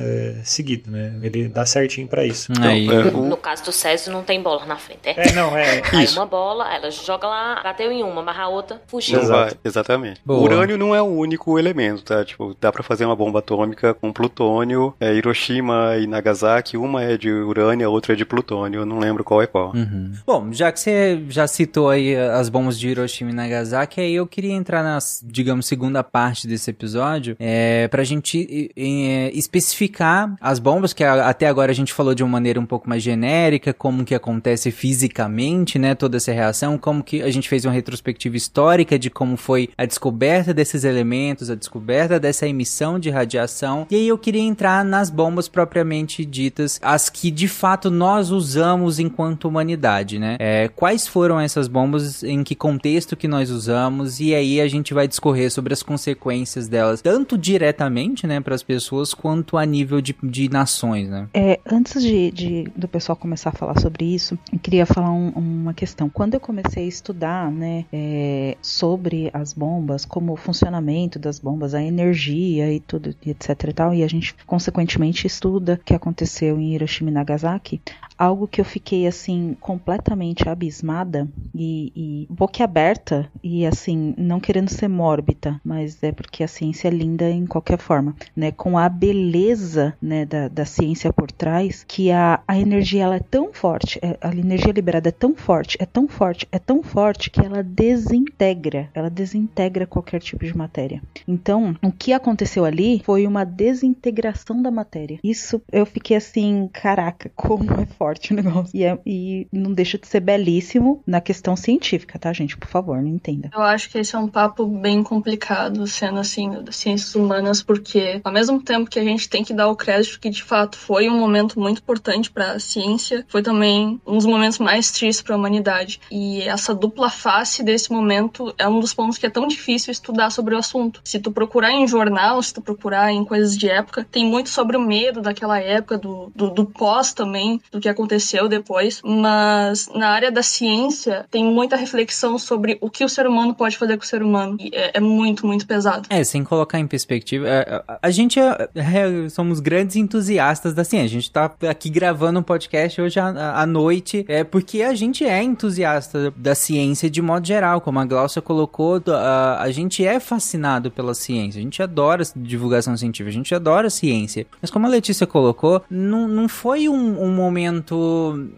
seguido, né? Ele dá certinho para isso. Então, é, o... No caso do Césio, não tem bola na frente, é? É, não, é. Aí uma bola, ela joga lá, bateu em uma, mas a outra fugiu. Não vai, exatamente. Boa. O urânio não é o único elemento, tá? Tipo, dá para fazer uma bomba atômica com plutônio, é, Hiroshima e Nagasaki, uma é de urânio, a outra é de plutônio, eu não lembro qual é qual. Uhum. Bom, já que você já citou aí as bombas de Hiroshima e Nagasaki, aí eu queria entrar na, digamos, segunda parte desse episódio, é, pra gente é, especificar as bombas, que até agora a gente falou de uma maneira um pouco mais genérica, como que acontece fisicamente, né, toda essa reação, como que a gente fez uma retrospectiva histórica de como foi a descoberta desses elementos, a descoberta dessa emissão de radiação, e aí eu queria entrar nas bombas propriamente ditas, as que de fato nós usamos enquanto humanidade, né? É, quais foram essas bombas, em que contexto que nós usamos, e aí a gente vai discorrer sobre as consequências delas, tanto diretamente, né, para as pessoas, quanto a nível de, de nações, né? É, antes de, de, do pessoal começar a falar sobre isso, eu queria falar um, uma questão. Quando eu comecei a estudar, né, é, sobre as bombas, como o funcionamento das bombas, a energia e tudo, etc e tal, e a gente consequentemente estuda o que aconteceu em Hiroshima e Nagasaki, algo que eu fiquei assim completamente abismada e, e boquiaberta e assim não querendo ser mórbida, mas é porque a ciência é linda em qualquer forma, né? Com a beleza, né, da, da ciência por trás, que a, a energia ela é tão forte, é, a energia liberada é tão forte, é tão forte, é tão forte que ela desintegra, ela desintegra qualquer tipo de matéria. Então, o que aconteceu ali foi uma desintegração da matéria. Isso eu fiquei assim, caraca, como é forte forte o negócio. E, é, e não deixa de ser belíssimo na questão científica, tá, gente? Por favor, não entenda. Eu acho que esse é um papo bem complicado, sendo assim, ciências humanas, porque ao mesmo tempo que a gente tem que dar o crédito que de fato foi um momento muito importante para a ciência, foi também um dos momentos mais tristes para a humanidade. E essa dupla face desse momento é um dos pontos que é tão difícil estudar sobre o assunto. Se tu procurar em jornal, se tu procurar em coisas de época, tem muito sobre o medo daquela época, do, do, do pós também, do que aconteceu depois, mas na área da ciência tem muita reflexão sobre o que o ser humano pode fazer com o ser humano. E é, é muito, muito pesado. É, sem colocar em perspectiva, a, é, a gente é, é, somos grandes entusiastas da ciência. A gente tá aqui gravando um podcast hoje à, à noite, é porque a gente é entusiasta da ciência de modo geral, como a Glaucia colocou, a, a gente é fascinado pela ciência, a gente adora divulgação científica, a gente adora ciência. Mas como a Letícia colocou, não, não foi um, um momento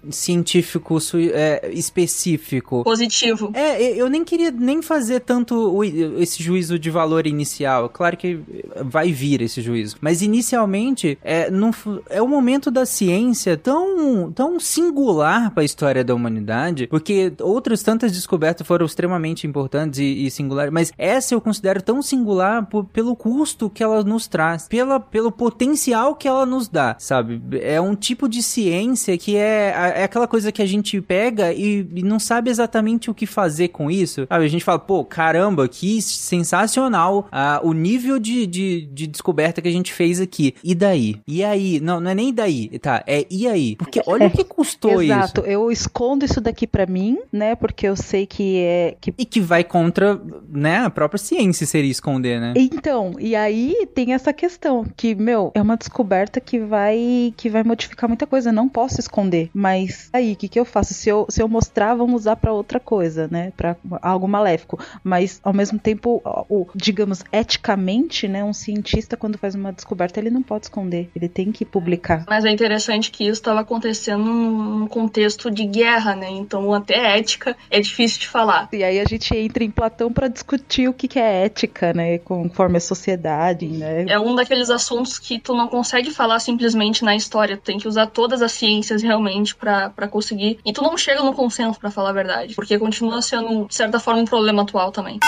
científico é, específico. Positivo. É, eu nem queria nem fazer tanto o, esse juízo de valor inicial. Claro que vai vir esse juízo. Mas inicialmente, é, não, é o momento da ciência tão, tão singular para a história da humanidade, porque outras tantas descobertas foram extremamente importantes e, e singulares, mas essa eu considero tão singular por, pelo custo que ela nos traz, pela, pelo potencial que ela nos dá, sabe? É um tipo de ciência que é, é aquela coisa que a gente pega e, e não sabe exatamente o que fazer com isso. Sabe? A gente fala, pô, caramba, que sensacional uh, o nível de, de, de, descoberta que a gente fez aqui. E daí? E aí? Não, não é nem daí, tá? É e aí? Porque olha o que custou Exato. isso. Exato, eu escondo isso daqui para mim, né? Porque eu sei que é. Que... E que vai contra, né, a própria ciência seria esconder, né? Então, e aí tem essa questão que, meu, é uma descoberta que vai que vai modificar muita coisa. Eu não posso esconder. Mas aí, o que, que eu faço? Se eu, se eu mostrar, vamos usar para outra coisa, né? Para algo maléfico. Mas ao mesmo tempo, o, digamos, eticamente, né? Um cientista, quando faz uma descoberta, ele não pode esconder. Ele tem que publicar. Mas é interessante que isso estava acontecendo num contexto de guerra, né? Então, até ética é difícil de falar. E aí a gente entra em Platão para discutir o que, que é ética, né? Conforme a sociedade, né? É um daqueles assuntos que tu não consegue falar simplesmente na história. Tu tem que usar todas as ciências realmente para conseguir. E tu não chega no consenso, para falar a verdade. Porque continua sendo, de certa forma, um problema atual também.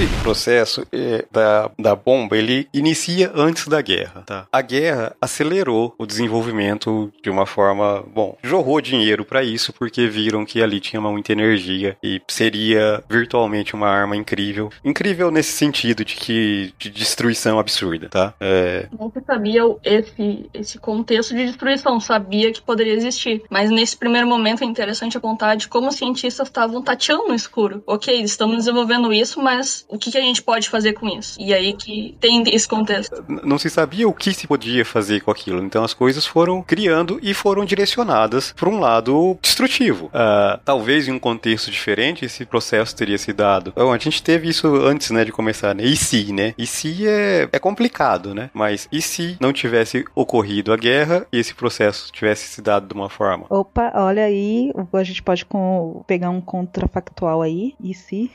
Esse processo é, da, da bomba, ele inicia antes da guerra, tá? A guerra acelerou o desenvolvimento de uma forma, bom, jorrou dinheiro para isso porque viram que ali tinha muita energia e seria virtualmente uma arma incrível. Incrível nesse sentido de que de destruição absurda, tá? É... Se sabia esse, esse contexto de destruição, sabia que poderia existir, mas nesse primeiro momento é interessante apontar de como os cientistas estavam tateando no escuro. Ok, estamos desenvolvendo isso, mas o que, que a gente pode fazer com isso? E aí que tem esse contexto. Não se sabia o que se podia fazer com aquilo, então as coisas foram criando e foram direcionadas para um lado destrutivo. Uh, talvez em um contexto diferente esse processo teria se dado. Bom, a gente teve isso antes, né, de começar, né? E se, né? E se é, é complicado, né? Mas e se não tivesse ocorrido a guerra e esse processo tivesse se dado de uma forma? Opa, olha aí, a gente pode com, pegar um contrafactual aí. E se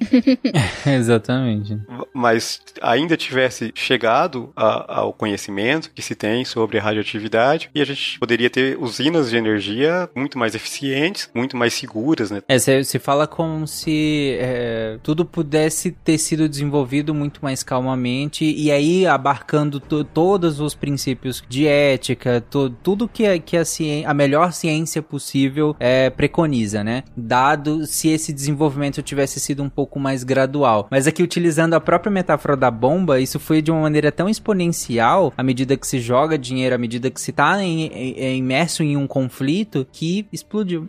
Exatamente. Mas ainda tivesse chegado a, ao conhecimento que se tem sobre a radioatividade e a gente poderia ter usinas de energia muito mais eficientes, muito mais seguras, né? É, se fala como se é, tudo pudesse ter sido desenvolvido muito mais calmamente e aí abarcando todos os princípios de ética, tudo que, a, que a, ciência, a melhor ciência possível é, preconiza, né? Dado se esse desenvolvimento tivesse sido um pouco pouco mais gradual. Mas aqui, utilizando a própria metáfora da bomba, isso foi de uma maneira tão exponencial, à medida que se joga dinheiro, à medida que se tá em, em, imerso em um conflito, que explodiu.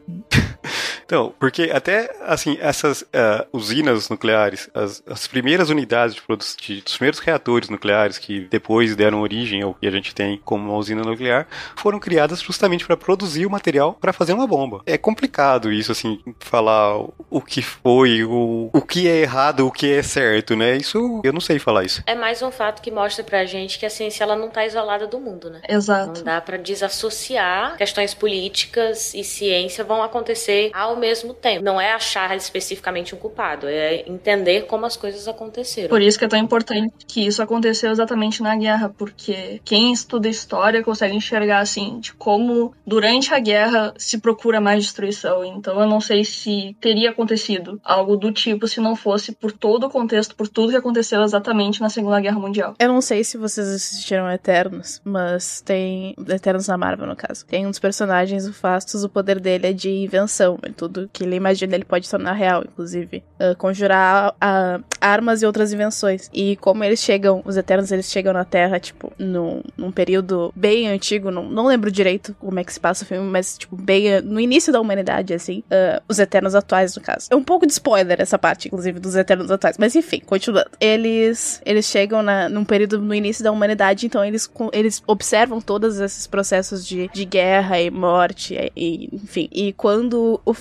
Então, porque até, assim, essas uh, usinas nucleares, as, as primeiras unidades de produção, os primeiros reatores nucleares que depois deram origem ao que a gente tem como uma usina nuclear, foram criadas justamente para produzir o material para fazer uma bomba. É complicado isso, assim, falar o que foi, o, o que é errado, o que é certo, né? Isso, eu não sei falar isso. É mais um fato que mostra pra gente que a ciência ela não tá isolada do mundo, né? Exato. Não dá para desassociar questões políticas e ciência vão acontecer ao mesmo tempo. Não é achar especificamente um culpado, é entender como as coisas aconteceram. Por isso que é tão importante que isso aconteceu exatamente na guerra, porque quem estuda história consegue enxergar assim de como durante a guerra se procura mais destruição. Então eu não sei se teria acontecido algo do tipo se não fosse por todo o contexto, por tudo que aconteceu exatamente na Segunda Guerra Mundial. Eu não sei se vocês assistiram Eternos, mas tem Eternos na Marvel no caso. Tem um dos personagens, o Fastos, o poder dele é de invenção, é tudo tudo que ele imagina ele pode tornar real, inclusive. Uh, conjurar uh, armas e outras invenções. E como eles chegam, os Eternos, eles chegam na Terra, tipo, num, num período bem antigo, não, não lembro direito como é que se passa o filme, mas, tipo, bem no início da humanidade, assim. Uh, os Eternos atuais, no caso. É um pouco de spoiler essa parte, inclusive, dos Eternos atuais. Mas enfim, continuando. Eles, eles chegam na, num período no início da humanidade, então eles, eles observam todos esses processos de, de guerra e morte, e, enfim. E quando o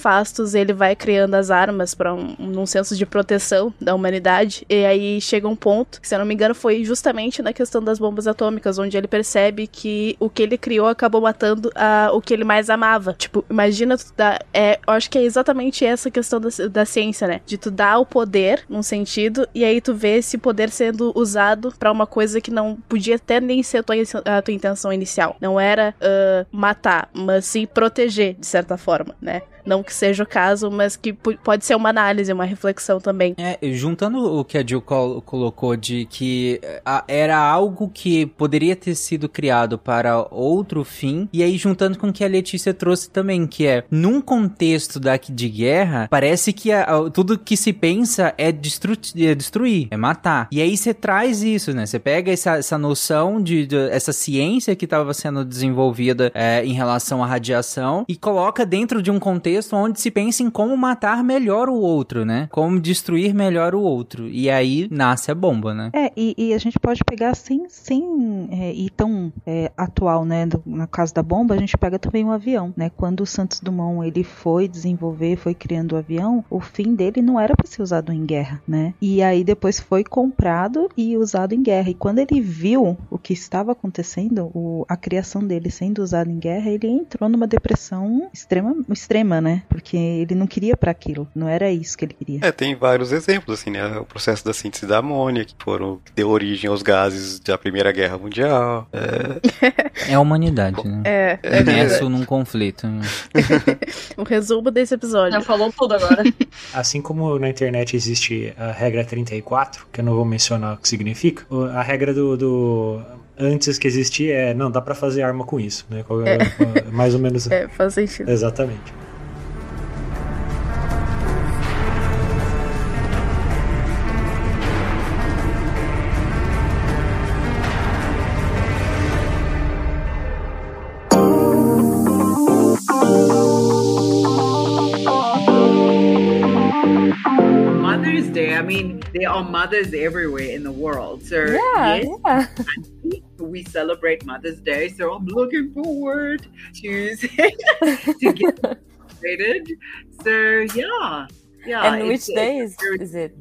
Ele vai criando as armas para um, um senso de proteção da humanidade. E aí chega um ponto, que, se eu não me engano, foi justamente na questão das bombas atômicas, onde ele percebe que o que ele criou acabou matando a, o que ele mais amava. Tipo, imagina tu dar. É, eu acho que é exatamente essa questão da, da ciência, né? De tu dar o poder num sentido, e aí tu vê esse poder sendo usado para uma coisa que não podia até nem ser a tua, a tua intenção inicial. Não era uh, matar, mas sim proteger, de certa forma, né? Não que seja o caso, mas que pode ser uma análise, uma reflexão também. É, juntando o que a Jill col colocou de que a, era algo que poderia ter sido criado para outro fim, e aí juntando com o que a Letícia trouxe também, que é, num contexto da, de guerra, parece que a, a, tudo que se pensa é, destru é destruir, é matar. E aí você traz isso, né? Você pega essa, essa noção de, de essa ciência que estava sendo desenvolvida é, em relação à radiação e coloca dentro de um contexto onde se pensa em como matar melhor o outro, né? Como destruir melhor o outro. E aí nasce a bomba, né? É, e, e a gente pode pegar sem, sem é, ir tão é, atual, né? Do, no caso da bomba, a gente pega também o avião, né? Quando o Santos Dumont ele foi desenvolver, foi criando o avião, o fim dele não era para ser usado em guerra, né? E aí depois foi comprado e usado em guerra. E quando ele viu o que estava acontecendo, o, a criação dele sendo usada em guerra, ele entrou numa depressão extrema, extrema, né? Porque ele não queria para aquilo, não era isso que ele queria. É, tem vários exemplos, assim, né? O processo da síntese da amônia, que foram que deu origem aos gases da Primeira Guerra Mundial. É, é a humanidade, né? É. é Imerso num conflito. Né? o resumo desse episódio. Já falou tudo agora. Assim como na internet existe a regra 34, que eu não vou mencionar o que significa, a regra do, do antes que existia é, não, dá para fazer arma com isso, né? É. Mais ou menos. É, faz sentido. Exatamente. There are mothers everywhere in the world. So yeah, yes, yeah. we celebrate Mother's Day. So I'm looking forward to to get celebrated. So yeah. Yeah, and which day is, is it?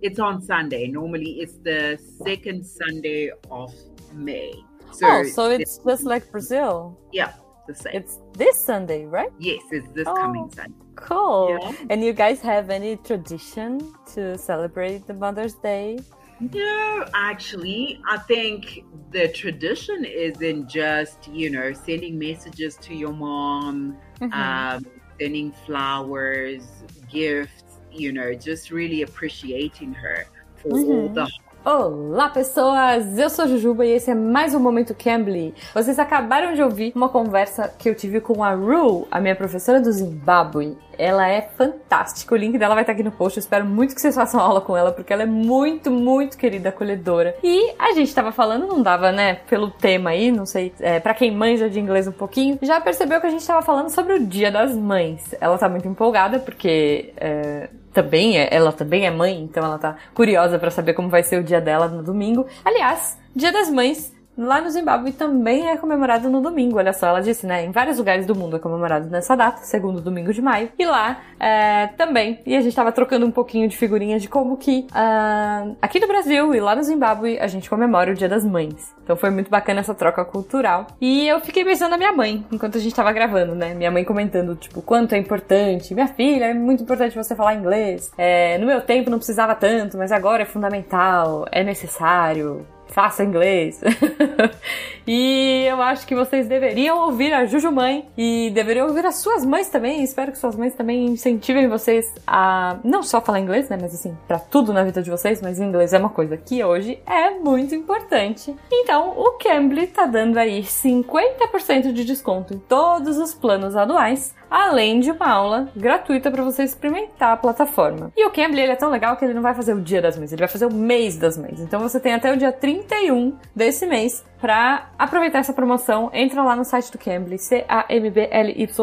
It's on Sunday. Normally, it's the second Sunday of May. So oh, so it's just like Brazil. Yeah, the same. It's this Sunday, right? Yes, it's this oh. coming Sunday. Cool. Yeah. And you guys have any tradition to celebrate the Mother's Day? No, actually, I think the tradition isn't just, you know, sending messages to your mom, mm-hmm. um, sending flowers, gifts, you know, just really appreciating her for mm-hmm. all the Olá, pessoas! Eu sou Jujuba e esse é mais um Momento Cambly. Vocês acabaram de ouvir uma conversa que eu tive com a Ru, a minha professora do Zimbábue. Ela é fantástica, o link dela vai estar aqui no post. Eu espero muito que vocês façam aula com ela, porque ela é muito, muito querida, acolhedora. E a gente tava falando, não dava, né, pelo tema aí, não sei, é, para quem manja de inglês um pouquinho, já percebeu que a gente tava falando sobre o Dia das Mães. Ela tá muito empolgada, porque. É, também é, ela também é mãe, então ela tá curiosa para saber como vai ser o dia dela no domingo. Aliás, Dia das Mães Lá no Zimbábue também é comemorado no domingo, olha só, ela disse, né? Em vários lugares do mundo é comemorado nessa data, segundo domingo de maio. E lá é, também. E a gente tava trocando um pouquinho de figurinhas de como que uh, aqui no Brasil e lá no Zimbábue a gente comemora o Dia das Mães. Então foi muito bacana essa troca cultural. E eu fiquei pensando na minha mãe enquanto a gente tava gravando, né? Minha mãe comentando, tipo, quanto é importante. Minha filha, é muito importante você falar inglês. É, no meu tempo não precisava tanto, mas agora é fundamental, é necessário faça inglês. e eu acho que vocês deveriam ouvir a Juju Mãe e deveriam ouvir as suas mães também. Espero que suas mães também incentivem vocês a não só falar inglês, né, mas assim, para tudo na vida de vocês, mas inglês é uma coisa que hoje é muito importante. Então, o Cambly tá dando aí 50% de desconto em todos os planos anuais além de uma aula gratuita para você experimentar a plataforma. E o Cambly ele é tão legal que ele não vai fazer o dia das mães, ele vai fazer o mês das mães. Então você tem até o dia 31 desse mês para aproveitar essa promoção. Entra lá no site do Cambly, c-a-m-b-l-y.com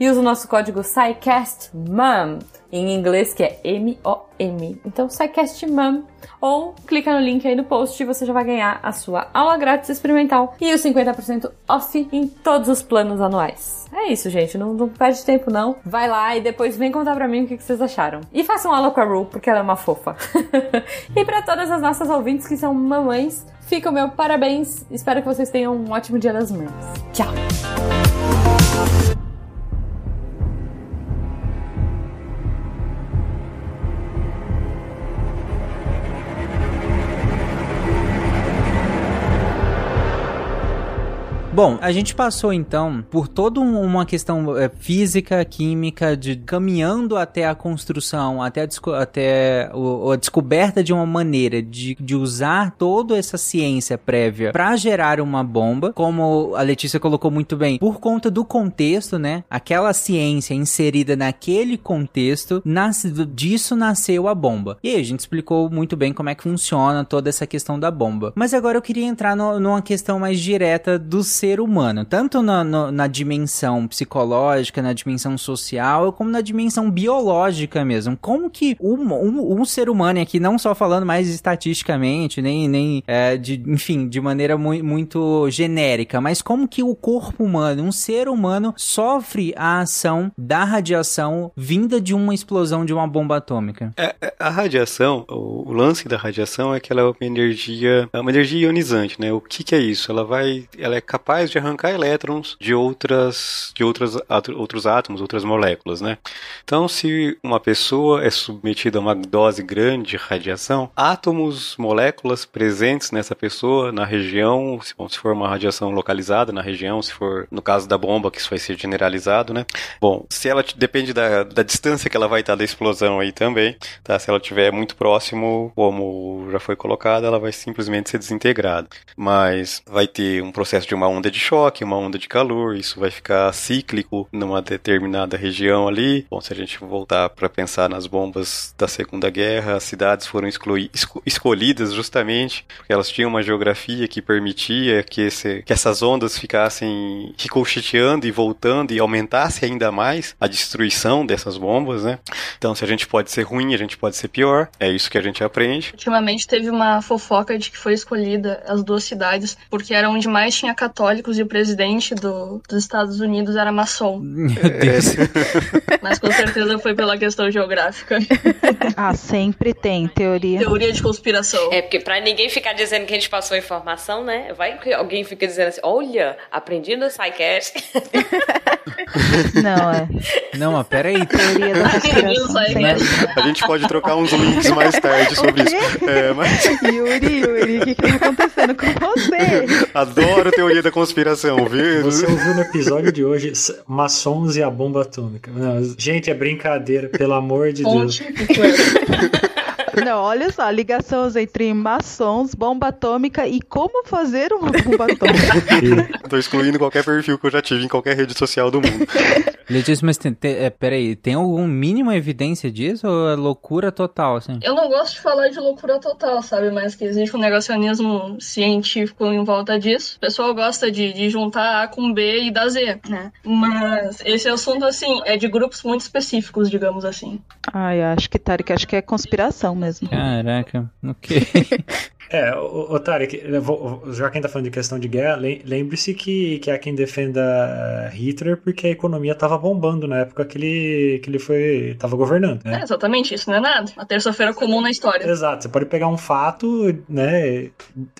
e usa o nosso código SciCastMom em inglês, que é M-O-M. Então, SciCast Mom. Ou clica no link aí no post e você já vai ganhar a sua aula grátis experimental e os 50% off em todos os planos anuais. É isso, gente. Não, não perde tempo, não. Vai lá e depois vem contar pra mim o que, que vocês acharam. E façam aula com a Ru, porque ela é uma fofa. e para todas as nossas ouvintes que são mamães, fica o meu parabéns. Espero que vocês tenham um ótimo Dia das Mães. Tchau! Bom, a gente passou então por toda um- uma questão é, física, química, de caminhando até a construção, até a, desco- até o- a descoberta de uma maneira de, de usar toda essa ciência prévia para gerar uma bomba, como a Letícia colocou muito bem, por conta do contexto, né? Aquela ciência inserida naquele contexto, disso nasceu a bomba. E aí, a gente explicou muito bem como é que funciona toda essa questão da bomba. Mas agora eu queria entrar no- numa questão mais direta do ser humano, tanto na, no- na dimensão psicológica, na dimensão social, como na dimensão biológica mesmo. Como que um, um, um ser humano, e aqui não só falando mais estatisticamente, nem, nem é, de, enfim, de maneira mui- muito genérica, mas como que o corpo humano, um ser humano, sofre a ação da radiação vinda de uma explosão de uma bomba atômica? É, é, a radiação, o, o lance da radiação é que ela é uma energia, é uma energia ionizante, né? O que, que é isso? Ela vai, ela é capaz de arrancar elétrons de outras, de outras, outros átomos, outras moléculas, né? Então, se uma pessoa é submetida a uma dose grande de radiação, átomos, moléculas presentes nessa pessoa, na região, se, bom, se for uma radiação localizada na região, se for no caso da bomba, que isso vai ser generalizado, né? Bom, se ela depende da, da distância que ela vai estar da explosão aí também, tá? Se ela estiver muito próximo, como já foi colocado, ela vai simplesmente ser desintegrada. Mas vai ter um processo de uma onda de choque, uma onda de calor, isso vai ficar cíclico numa determinada região ali. Bom, se a gente voltar para pensar nas bombas da Segunda Guerra, as cidades foram exclui- esco- escolhidas justamente porque elas tinham uma geografia que permitia que, esse- que essas ondas ficassem ricocheteando e voltando e aumentasse ainda mais a destruição dessas bombas, né? Então, se a gente pode ser ruim, a gente pode ser pior. É isso que a gente aprende. Ultimamente teve uma fofoca de que foi escolhida as duas cidades porque era onde mais tinha católicos e o presidente do- dos Estados Unidos era maçom. Meu Deus. Mas com certeza foi pela questão geográfica. Ah, sempre tem teoria. Teoria de conspiração. É, porque pra ninguém ficar dizendo que a gente passou informação, né? Vai que alguém fica dizendo assim, olha, aprendi no SciCast. Não, é. Não, mas peraí. Teoria da conspiração. Né? A gente pode trocar uns links mais tarde sobre isso. É, mas Yuri, Yuri, o que, que tá acontecendo com você? adoro teoria da conspiração, viu? Você ouviu no episódio de hoje maçons e a bomba atômica. Não, gente, é brincadeira, pelo amor de Deus. Não, olha só, ligações entre maçons, bomba atômica e como fazer uma bomba atômica. Tô excluindo qualquer perfil que eu já tive em qualquer rede social do mundo. Letícia, mas tem, tem, é, peraí, tem algum mínima evidência disso ou é loucura total, assim? Eu não gosto de falar de loucura total, sabe? Mas que existe um negacionismo científico em volta disso. O pessoal gosta de, de juntar A com B e dar Z, né? Mas esse assunto, assim, é de grupos muito específicos, digamos assim. Ai, acho que, Tarek, acho que é conspiração mesmo. Caraca, ok. É, o, o Tarek, eu vou- já que a gente tá falando de questão de guerra, lem- lembre-se que, que há quem defenda Hitler porque a economia tava bombando na época que ele, que ele foi, tava governando, É, né? exatamente, isso não é nada. Uma terça-feira comum na história. Exato, você pode pegar um fato, né,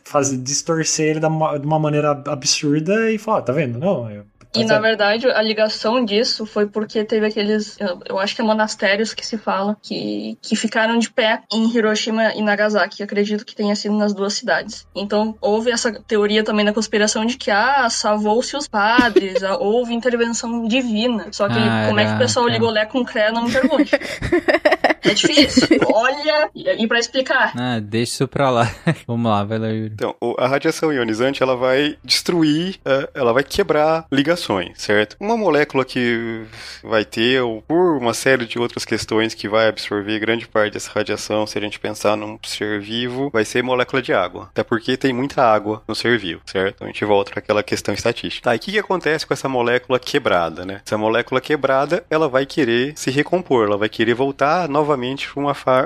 fazer, distorcer ele de uma, de uma maneira absurda e falar, tá vendo? Não, eu, E na certo. verdade, a ligação disso foi porque teve aqueles, eu, eu acho que é monastérios que se fala, que, que ficaram de pé em Hiroshima e Nagasaki. Eu acredito que tenha sido nas duas cidades. Então, houve essa teoria também da conspiração de que, ah, salvou-se os padres, ah, houve intervenção divina. Só que como é que o pessoal ligou Lé com Cré, não me pergunte. É difícil. Olha, e, e pra explicar. Ah, deixa isso pra lá. Vamos lá, vai lá, Yuri. Então, a radiação ionizante, ela vai destruir, eh, ela vai quebrar ligações, certo? Uma molécula que vai ter, ou por uma série de outras questões que vai absorver grande parte dessa radiação, se a gente pensar num ser vivo, vai ser molécula de água. Até porque tem muita água no ser vivo, certo? Então a gente volta para aquela questão estatística. Tá, e o que, que acontece com essa molécula quebrada, né? Essa molécula quebrada, ela vai querer se recompor, ela vai querer voltar novamente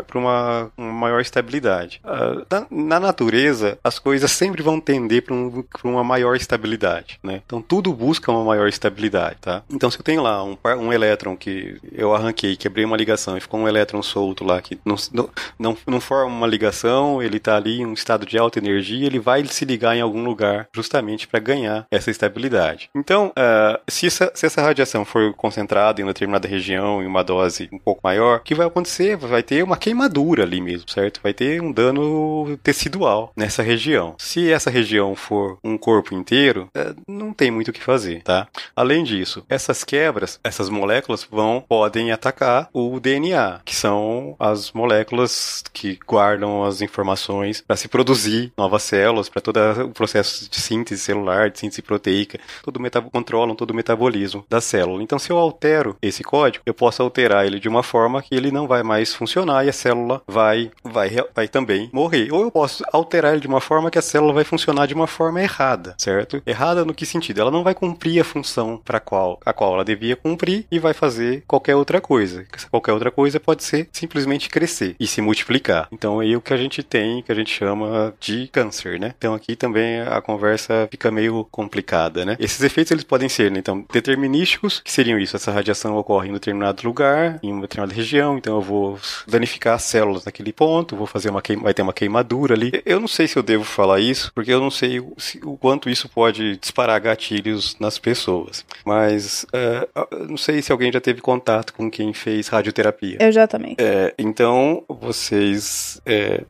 para uma, uma, uma maior estabilidade. Ah, na, na natureza, as coisas sempre vão tender para um, uma maior estabilidade, né? Então tudo busca uma maior estabilidade, tá? Então se eu tenho lá um, um elétron que eu arranquei, quebrei uma ligação e ficou um elétron solto lá que não, não, não, não forma uma ligação, ele está ali em um estado de alta energia, ele vai se ligar em algum lugar justamente para ganhar essa estabilidade. Então, ah, se, essa, se essa radiação for concentrada em uma determinada região, em uma dose um pouco maior, o que vai acontecer? Vai ter uma queimadura ali mesmo, certo? Vai ter um dano tecidual nessa região. Se essa região for um corpo inteiro, é, não tem muito o que fazer, tá? Além disso, essas quebras, essas moléculas vão podem atacar o DNA, que são as moléculas que guardam as informações para se produzir novas células, para todo o processo de síntese celular, de síntese proteica, todo controlam todo o metabolismo da célula. Então, se eu altero esse código, eu posso alterar ele de uma forma que ele não vai mais funcionar e a célula vai, vai, vai também morrer. Ou eu posso alterar ele de uma forma que a célula vai funcionar de uma forma errada, certo? Errada no que sentido? Ela não vai cumprir a função para qual a qual ela devia cumprir e vai fazer qualquer outra coisa. Qualquer outra coisa pode ser simplesmente crescer e se multiplicar. Então aí o que a gente tem, que a gente chama de câncer, né? Então aqui também a conversa fica meio complicada, né? Esses efeitos eles podem ser, né, então, determinísticos, que seriam isso, essa radiação ocorre em um determinado lugar, em uma determinada região, então eu vou danificar as células naquele ponto, vou fazer uma queima, vai ter uma queimadura ali. Eu não sei se eu devo falar isso, porque eu não sei o, se, o quanto isso pode disparar gatilhos nas pessoas. Mas uh, não sei se alguém já teve contato com quem fez radioterapia. Eu já também. É, então, vocês. É,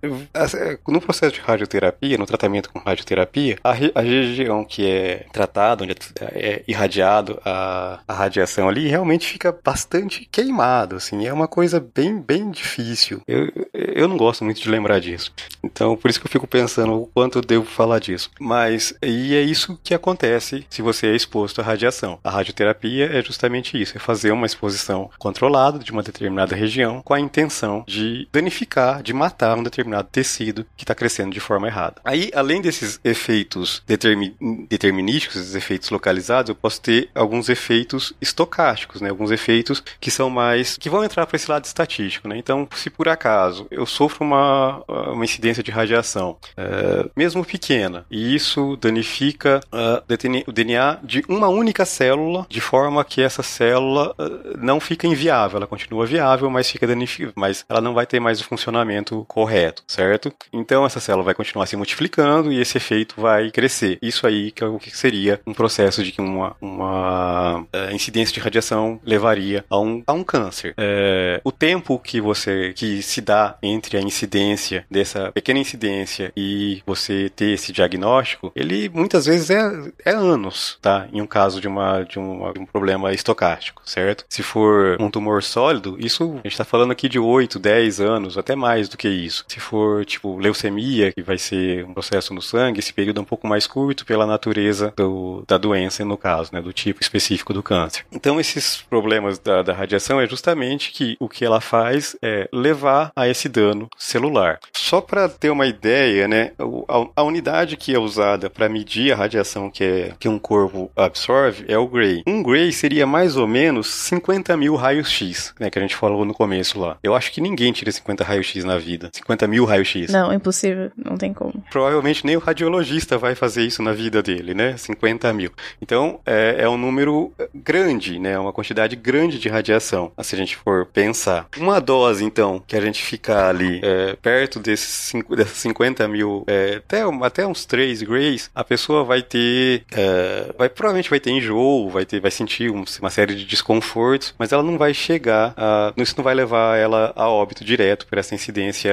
no processo de radioterapia, no tratamento com radioterapia, a, a região que é tratada, onde é, é irradiado a, a radiação ali, realmente fica bastante queimado, assim. É uma coisa bem, bem difícil. Eu, eu não gosto muito de lembrar disso. Então, por isso que eu fico pensando o quanto eu devo falar disso. Mas, e é isso que acontece se você é exposto à radiação. A radioterapia é justamente isso, é fazer uma exposição controlada de uma determinada região com a intenção de danificar, de matar um determinado tecido que está crescendo de forma errada. Aí, além desses efeitos determin, determinísticos, esses efeitos localizados, eu posso ter alguns efeitos estocásticos, né? Alguns efeitos que são mais que vão entrar para esse lado estatístico, né? Então, se por acaso eu sofro uma, uma incidência de radiação, é, mesmo pequena, e isso danifica uh, o DNA de uma única célula, de forma que essa célula uh, não fica inviável, ela continua viável, mas fica danificada, mas ela não vai ter mais o funcionamento correto, certo? Então essa célula vai continuar se multiplicando e esse efeito vai crescer. Isso aí que é o que seria um processo de que uma, uma uh, incidência de radiação levaria a um, a um câncer. É, o tempo que você que se dá entre a incidência dessa pequena incidência e você ter esse diagnóstico, ele muitas vezes é, é anos, tá? Em um caso de, uma, de, uma, de um problema estocástico, certo? Se for um tumor sólido, isso a gente está falando aqui de 8, 10 anos, até mais do que isso. Se for tipo leucemia, que vai ser um processo no sangue, esse período é um pouco mais curto pela natureza do, da doença, no caso, né? Do tipo específico do câncer. Então, esses problemas da, da radiação é justamente que o que ela faz é levar a esse dano celular. Só para ter uma ideia, né? A, a unidade que é usada para medir a radiação que, é, que um corpo absorve é o Gray. Um Gray seria mais ou menos 50 mil raios-x, né? Que a gente falou no começo lá. Eu acho que ninguém tira 50 raios-x na vida. 50 mil raios-x. Não, impossível. Não tem como. Provavelmente nem o radiologista vai fazer isso na vida dele, né? 50 mil. Então, é, é um número grande, né? Uma quantidade grande de radiação, se a gente for pensar. Uma dose, então, que a gente ficar ali é, perto desses cinco, dessas 50 mil, é, até, até uns 3 grays, a pessoa vai ter, é, vai, provavelmente vai ter enjoo, vai, ter, vai sentir um, uma série de desconfortos, mas ela não vai chegar, a, isso não vai levar ela a óbito direto por essa incidência,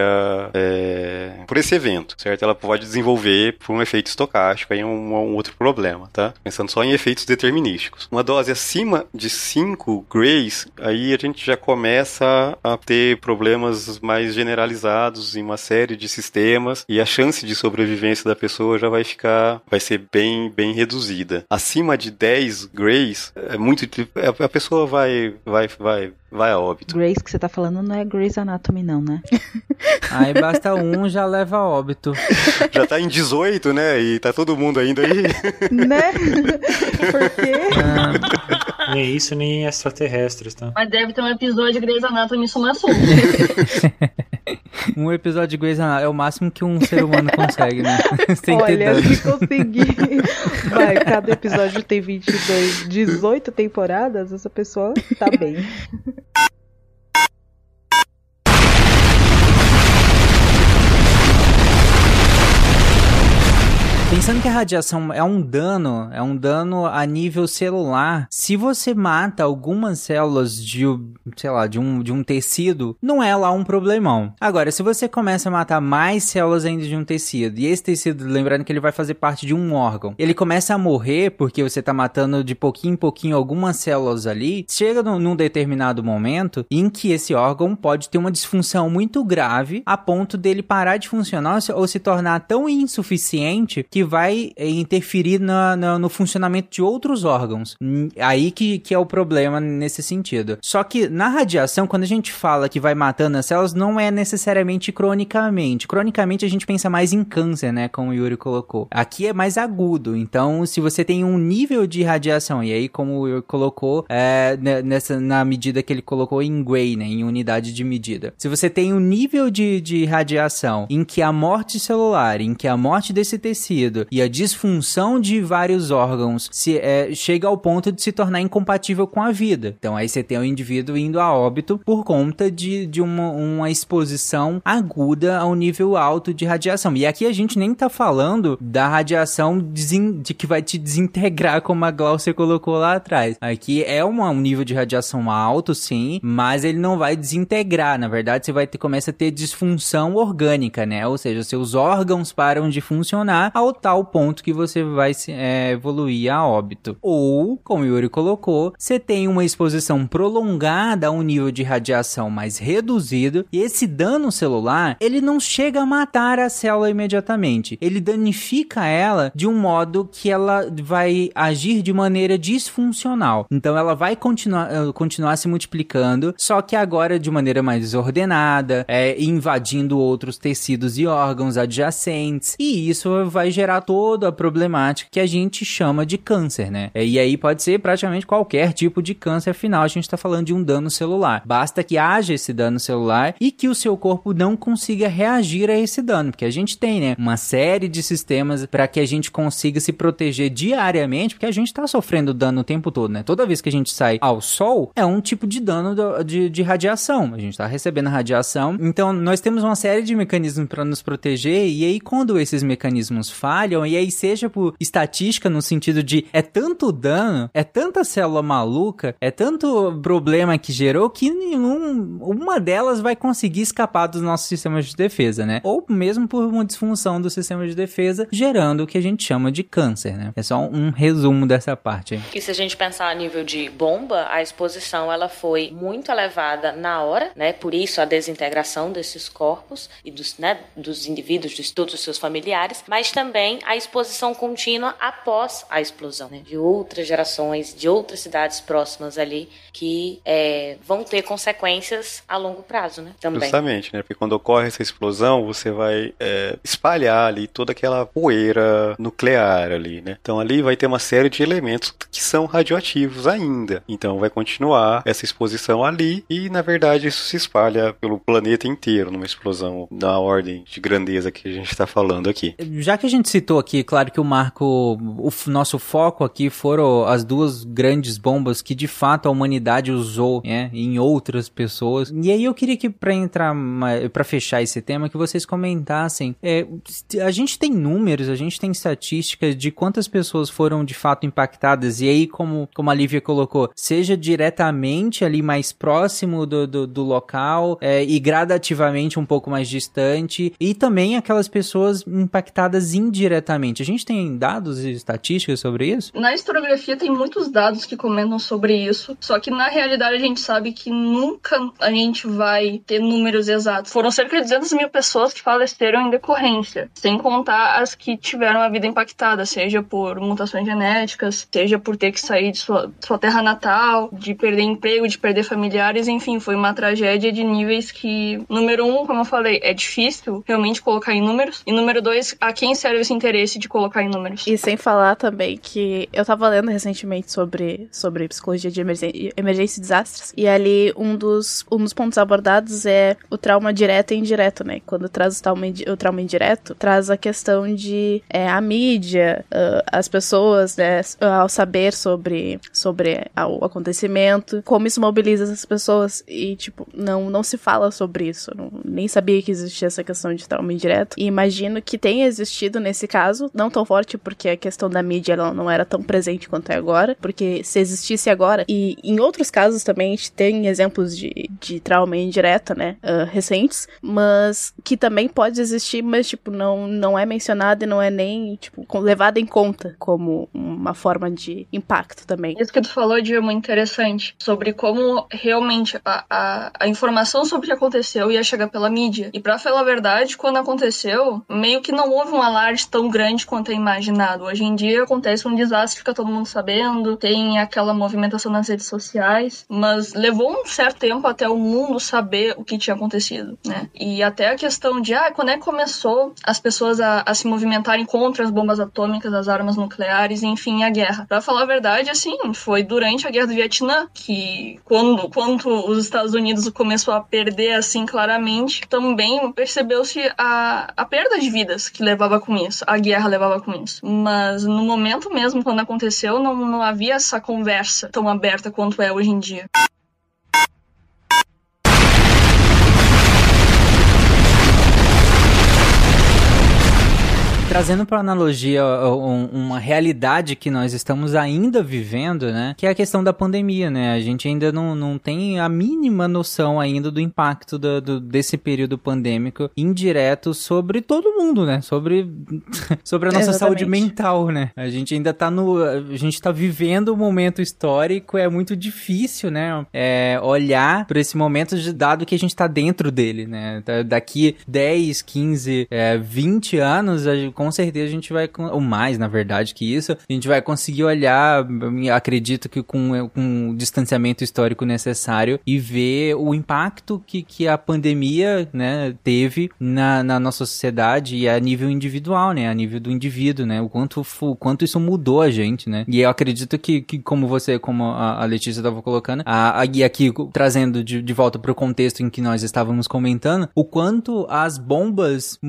é, por esse evento, certo? Ela pode desenvolver por um efeito estocástico, aí um, um outro problema, tá? Pensando só em efeitos determinísticos. Uma dose acima de 5 grays, aí a gente já começa a ter problemas mais generalizados em uma série de sistemas e a chance de sobrevivência da pessoa já vai ficar, vai ser bem, bem reduzida. Acima de 10 grays, é muito, a pessoa vai, vai, vai, vai a óbito. Grace que você tá falando não é Grey's Anatomy não, né? Aí basta um, já leva a óbito. Já tá em 18, né? E tá todo mundo ainda aí. né? Por quê? Ah, nem isso, nem extraterrestres, tá? Mas deve ter um episódio de Grey's Anatomy Suma assunto. um episódio de Grey's Anatomy é o máximo que um ser humano consegue, né? Sem Olha, se conseguir. Vai, cada episódio tem 22, 18 temporadas, essa pessoa tá bem. Pensando que a radiação é um dano, é um dano a nível celular. Se você mata algumas células de, sei lá, de um, de um tecido, não é lá um problemão. Agora, se você começa a matar mais células ainda de um tecido, e esse tecido, lembrando que ele vai fazer parte de um órgão, ele começa a morrer porque você tá matando de pouquinho em pouquinho algumas células ali, chega num, num determinado momento em que esse órgão pode ter uma disfunção muito grave a ponto dele parar de funcionar ou se tornar tão insuficiente que vai eh, interferir na, na, no funcionamento de outros órgãos. Aí que, que é o problema nesse sentido. Só que na radiação, quando a gente fala que vai matando as células, não é necessariamente cronicamente. Cronicamente a gente pensa mais em câncer, né? Como o Yuri colocou. Aqui é mais agudo. Então, se você tem um nível de radiação, e aí, como o Yuri colocou, é, nessa, na medida que ele colocou em Gray, né? Em unidade de medida. Se você tem um nível de, de radiação em que a morte celular, em que a morte desse tecido e a disfunção de vários órgãos se, é, chega ao ponto de se tornar incompatível com a vida. Então aí você tem o indivíduo indo a óbito por conta de, de uma, uma exposição aguda a um nível alto de radiação. E aqui a gente nem tá falando da radiação de que vai te desintegrar, como a Glaucia colocou lá atrás. Aqui é uma, um nível de radiação alto, sim, mas ele não vai desintegrar. Na verdade, você vai ter, começa a ter disfunção orgânica, né? Ou seja, seus órgãos param de funcionar ao tal ponto que você vai é, evoluir a óbito. Ou, como o Yuri colocou, você tem uma exposição prolongada a um nível de radiação mais reduzido e esse dano celular, ele não chega a matar a célula imediatamente. Ele danifica ela de um modo que ela vai agir de maneira disfuncional. Então ela vai continuar, eh, continuar se multiplicando, só que agora de maneira mais ordenada, é, invadindo outros tecidos e órgãos adjacentes. E isso vai gerar toda a problemática que a gente chama de câncer, né? E aí pode ser praticamente qualquer tipo de câncer, afinal a gente está falando de um dano celular. Basta que haja esse dano celular e que o seu corpo não consiga reagir a esse dano, porque a gente tem, né, uma série de sistemas para que a gente consiga se proteger diariamente, porque a gente está sofrendo dano o tempo todo, né? Toda vez que a gente sai ao sol, é um tipo de dano do, de, de radiação. A gente está recebendo radiação. Então, nós temos uma série de mecanismos para nos proteger, e aí, quando esses mecanismos falham, e aí, seja por estatística, no sentido de é tanto dano, é tanta célula maluca, é tanto problema que gerou que nenhum, uma delas vai conseguir escapar dos nossos sistemas de defesa, né? Ou mesmo por uma disfunção do sistema de defesa, gerando o que a gente chama de câncer, né? É só um resumo dessa parte. Aí. E se a gente pensar a nível de bomba, a exposição ela foi muito elevada na hora, né? Por isso a desintegração desses corpos e dos, né, dos indivíduos, de todos os seus familiares, mas também a exposição contínua após a explosão, né? De outras gerações, de outras cidades próximas ali que é, vão ter consequências a longo prazo, né? Também. Justamente, né? Porque quando ocorre essa explosão, você vai é, espalhar ali toda aquela poeira nuclear ali, né? Então ali vai ter uma série de elementos que são radioativos ainda. Então vai continuar essa exposição ali e, na verdade, isso se espalha pelo planeta inteiro numa explosão da ordem de grandeza que a gente está falando aqui. Já que a gente citou aqui, claro que o Marco, o nosso foco aqui foram as duas grandes bombas que de fato a humanidade usou né, em outras pessoas. E aí eu queria que para entrar, para fechar esse tema, que vocês comentassem. É, a gente tem números, a gente tem estatísticas de quantas pessoas foram de fato impactadas. E aí, como, como a Lívia colocou, seja diretamente ali mais próximo do, do, do local é, e gradativamente um pouco mais distante. E também aquelas pessoas impactadas indiretamente. A gente tem dados e estatísticas sobre isso? Na historiografia tem muitos dados que comentam sobre isso, só que na realidade a gente sabe que nunca a gente vai ter números exatos. Foram cerca de 200 mil pessoas que faleceram em decorrência, sem contar as que tiveram a vida impactada, seja por mutações genéticas, seja por ter que sair de sua, sua terra natal, de perder emprego, de perder familiares, enfim, foi uma tragédia de níveis que, número um, como eu falei, é difícil realmente colocar em números, e número dois, a quem serve esse interesse de colocar em números. E sem falar também que eu tava lendo recentemente sobre, sobre psicologia de emergência, e desastres, e ali um dos, um dos pontos abordados é o trauma direto e indireto, né? Quando traz o trauma, o trauma indireto, traz a questão de é, a mídia, uh, as pessoas, né, ao saber sobre, sobre o acontecimento, como isso mobiliza essas pessoas e, tipo, não, não se fala sobre isso. Não, nem sabia que existia essa questão de trauma indireto. E imagino que tenha existido nesse caso, não tão forte porque a questão da mídia ela não era tão presente quanto é agora, porque se existisse agora, e em outros casos também a gente tem exemplos de, de trauma indireta, né, uh, recentes, mas que também pode existir, mas tipo, não, não é mencionado e não é nem, tipo, levado em conta como uma forma de impacto também. Isso que tu falou, de é muito interessante, sobre como realmente a, a, a informação sobre o que aconteceu ia chegar pela mídia. E pra falar a verdade, quando aconteceu, meio que não houve um alarde tão grande quanto é imaginado. Hoje em dia acontece um desastre, fica todo mundo sabendo, tem aquela movimentação nas redes sociais, mas levou um certo tempo até o mundo saber o que tinha acontecido, né? E até a questão de, ah, quando é que começou as pessoas a, a se movimentarem contra as bombas atômicas, as armas nucleares, enfim, a guerra. Pra falar a verdade, assim, foi durante a guerra do Vietnã que, quando, quando os Estados Unidos começou a perder, assim, claramente, também percebeu-se a, a perda de vidas que levava com isso, a guerra levava com isso. Mas no momento mesmo, quando aconteceu, não, não havia essa conversa tão aberta quanto é hoje em dia. Trazendo para analogia um, uma realidade que nós estamos ainda vivendo, né? Que é a questão da pandemia, né? A gente ainda não, não tem a mínima noção ainda do impacto do, do desse período pandêmico indireto sobre todo mundo, né? Sobre, sobre a nossa Exatamente. saúde mental, né? A gente ainda tá no. A gente tá vivendo um momento histórico, é muito difícil, né? É, olhar para esse momento, dado que a gente tá dentro dele, né? Daqui 10, 15, é, 20 anos, com com certeza a gente vai, ou mais na verdade que isso, a gente vai conseguir olhar, acredito que com, com o distanciamento histórico necessário e ver o impacto que, que a pandemia, né, teve na, na nossa sociedade e a nível individual, né, a nível do indivíduo, né, o quanto, o quanto isso mudou a gente, né, e eu acredito que, que como você, como a, a Letícia estava colocando, a, a, e aqui trazendo de, de volta para o contexto em que nós estávamos comentando, o quanto as bombas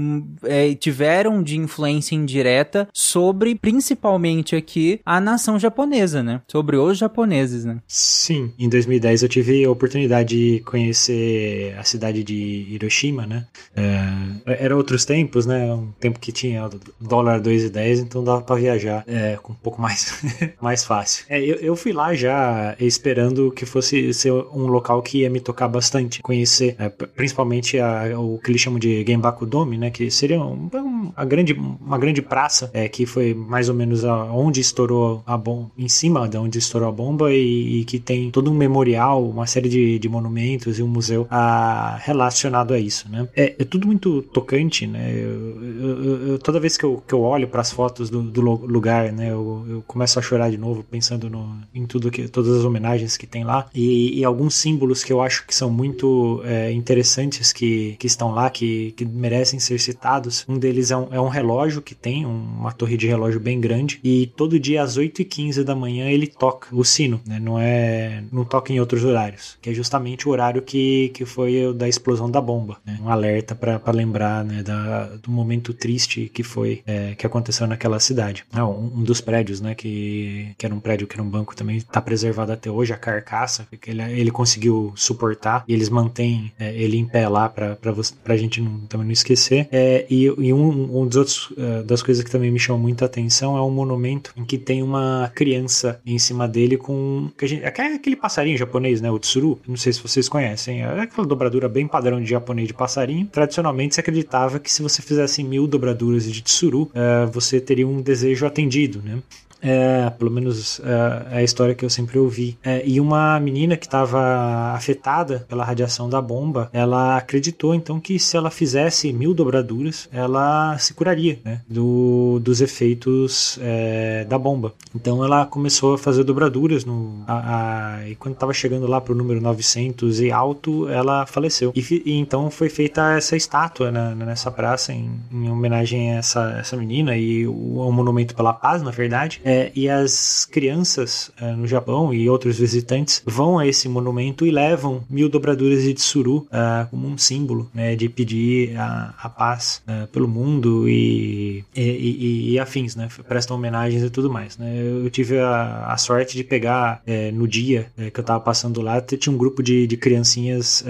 é, tiveram de influência influência indireta sobre, principalmente aqui, a nação japonesa, né? Sobre os japoneses, né? Sim, em 2010 eu tive a oportunidade de conhecer a cidade de Hiroshima, né? É, era outros tempos, né? Um tempo que tinha dólar 2,10, então dava para viajar é, um pouco mais, mais fácil. É, eu, eu, fui lá já esperando que fosse ser um local que ia me tocar bastante, conhecer, é, principalmente a, o que eles chamam de Genbaku Dome, né? Que seria um, um, a grande uma grande praça, é, que foi mais ou menos a, onde estourou a bomba, em cima de onde estourou a bomba, e, e que tem todo um memorial, uma série de, de monumentos e um museu a, relacionado a isso, né? É, é tudo muito tocante, né? Eu, eu, eu, toda vez que eu, que eu olho para as fotos do, do, lugar, né, eu, começo a chorar de novo, pensando no, em tudo que, todas as homenagens que tem lá, e, e alguns símbolos que eu acho que são muito é, interessantes que, que estão lá, que, que merecem ser citados. Um deles é um, é um relógio que tem, uma torre de relógio bem grande, e todo dia às 8h15 da manhã ele toca o sino, né? Não é. não toca em outros horários, que é justamente o horário que, que foi o da explosão da bomba, né? Um alerta para lembrar né, da, do momento triste que foi, é, que aconteceu naquela cidade. Um, um, dos prédios, né, que, que era um prédio que era um banco também, está preservado até hoje, a carcaça, que ele, ele conseguiu suportar, e eles mantêm é, ele em pé lá para a gente não, também não esquecer. É, e, e um, um dos outros uh, das coisas que também me chamam muita atenção é um monumento em que tem uma criança em cima dele com. Gente, é aquele passarinho japonês, né? O tsuru. Não sei se vocês conhecem. É aquela dobradura bem padrão de japonês de passarinho. Tradicionalmente se acreditava que se você fizesse mil dobraduras de tsuru, uh, você teria um desejo atendido, né? É, pelo menos é, é a história que eu sempre ouvi. É, e uma menina que estava afetada pela radiação da bomba, ela acreditou então que se ela fizesse mil dobraduras, ela se curaria né, do, dos efeitos é, da bomba. Então ela começou a fazer dobraduras no, a, a, e quando estava chegando lá para o número 900 e alto, ela faleceu. E, e então foi feita essa estátua né, nessa praça em, em, homenagem a essa, essa menina e o, o monumento pela paz, na verdade. É, É, e as crianças é, no Japão e outros visitantes vão a esse monumento e levam mil dobraduras de tsuru é, como um símbolo né, de pedir a, a paz é, pelo mundo e, e, e, e, afins, né? Prestam homenagens e tudo mais. Né? Eu tive a, a sorte de pegar no dia que eu tava passando lá, tinha um grupo de, de criancinhas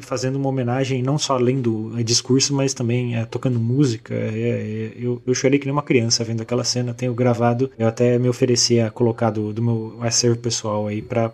fazendo uma homenagem, não só lendo discurso, mas também tocando música. eu, eu chorei que nem uma criança vendo aquela cena, tenho gravado. Eu até me ofereci a colocar do, do meu acervo pessoal aí pra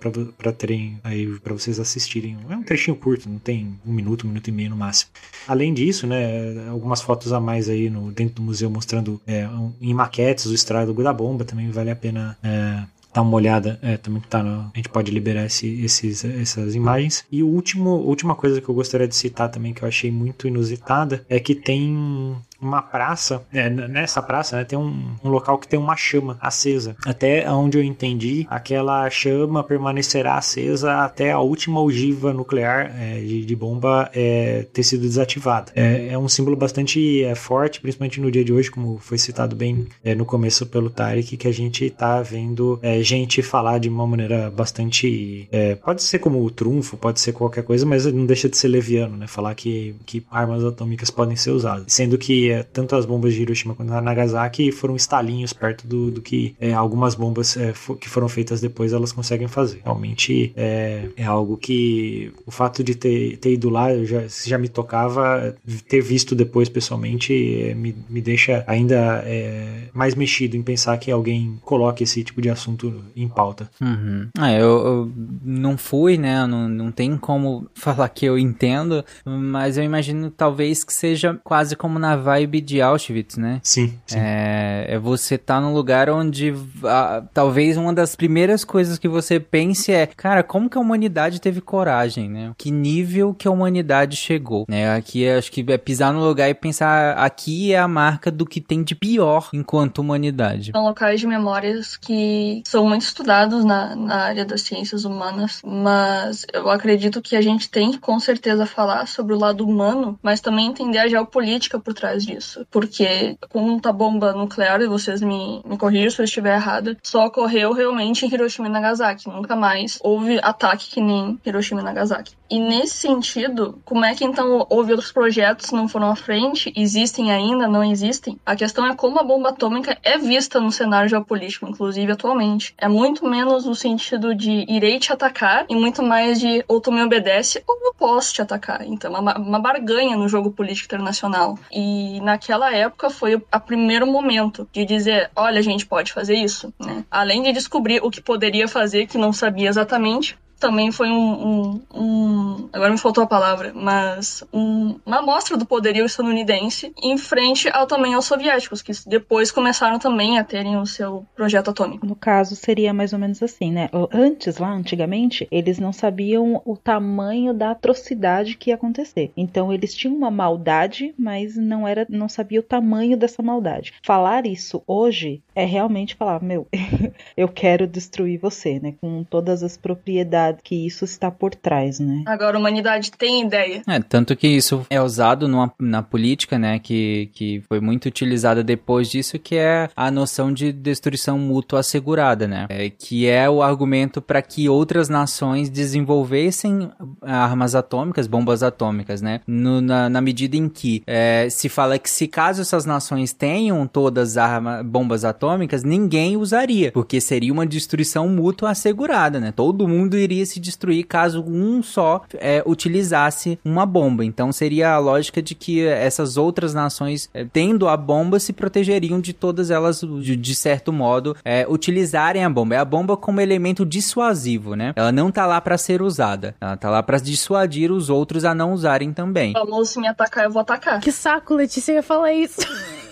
terem aí para vocês assistirem. É um trechinho curto, não tem um minuto, um minuto e meio no máximo. Além disso, né, algumas fotos a mais aí no, dentro do museu mostrando é, um, em maquetes o estrado da bomba também vale a pena é, dar uma olhada, é, também tá no, a gente pode liberar esse, esses, essas imagens. E o último, última coisa que eu gostaria de citar também, que eu achei muito inusitada, é que tem uma praça, é, nessa praça né, tem um, um, local que tem uma chama acesa. Até onde eu entendi, aquela chama permanecerá acesa até a última ogiva nuclear é, de, de, bomba é, ter sido desativada. É, é um símbolo bastante é, forte, principalmente no dia de hoje, como foi citado bem é, no começo pelo Tarek, que a gente está vendo gente falar de uma maneira bastante. pode ser como o trunfo, pode ser qualquer coisa, mas não deixa de ser leviano, né? Falar que, que armas atômicas podem ser usadas. Sendo que tanto as bombas de Hiroshima quanto Nagasaki foram estalinhos perto do, do que é, algumas bombas é, que foram feitas depois elas conseguem fazer. Realmente é, é algo que o fato de ter, ter ido lá já, já me tocava, ter visto depois pessoalmente é, me, me deixa ainda é, mais mexido em pensar que alguém coloque esse tipo de assunto em pauta. Uhum. É, eu, eu, não fui, né? Não, não tem como falar que eu entendo, mas eu imagino talvez que seja quase como na vibe de Auschwitz, né? Sim. sim. É, é você tá num lugar onde a, talvez uma das primeiras coisas que você pense é, cara, como que a humanidade teve coragem, né? Que nível que a humanidade chegou, né? Aqui acho que é pisar no lugar e pensar, aqui é a marca do que tem de pior enquanto humanidade. São locais de memórias que são muito estudados na, na área das ciências humanas, mas eu acredito que a gente tem que com certeza falar sobre o lado humano, mas também entender a geopolítica por trás disso. Porque com a bomba nuclear, e vocês me, me corrijam se eu estiver errada, só ocorreu realmente em Hiroshima e Nagasaki. Nunca mais houve ataque que nem Hiroshima e Nagasaki. E nesse sentido, como é que então houve outros projetos que não foram à frente? Existem ainda? Não existem? A questão é como a bomba atômica é vista no cenário geopolítico, inclusive atualmente. É muito menos no sentido de irei te atacar e muito mais de ou tu me obedece ou eu posso te atacar. Então, é uma, uma barganha no jogo político internacional. E naquela época foi o primeiro momento de dizer: olha, a gente pode fazer isso. Né? Além de descobrir o que poderia fazer, que não sabia exatamente, também foi um, um, um, agora me faltou a palavra, mas um, uma amostra do poderio estadunidense em frente ao, também aos soviéticos, que depois começaram também a terem o seu projeto atômico. No caso, seria mais ou menos assim, né? Antes, lá, antigamente, eles não sabiam o tamanho da atrocidade que ia acontecer. Então, eles tinham uma maldade, mas não era, não sabia o tamanho dessa maldade. Falar isso hoje é realmente falar, meu, eu quero destruir você, né? Com todas as propriedades que isso está por trás, né? Agora a humanidade tem ideia. É, tanto que isso é usado numa, na política, né, que, que foi muito utilizada depois disso, que é a noção de destruição mútua assegurada, né? É, que é o argumento para que outras nações desenvolvessem armas atômicas, bombas atômicas, né? No, na, na, medida em que é, se fala que se caso essas nações tenham todas armas, bombas atômicas, ninguém usaria, porque seria uma destruição mútua assegurada, né? Todo mundo iria iria se destruir caso um só é, utilizasse uma bomba. Então seria a lógica de que essas outras nações, é, tendo a bomba, se protegeriam de todas elas, de, de certo modo, é, utilizarem a bomba. É a bomba como elemento dissuasivo, né? Ela não tá lá para ser usada. Ela tá lá para dissuadir os outros a não usarem também. Falou, se me atacar, eu vou atacar. Que saco, Letícia ia falar isso.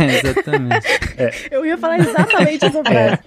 É, exatamente. É. Eu ia falar exatamente essa frase.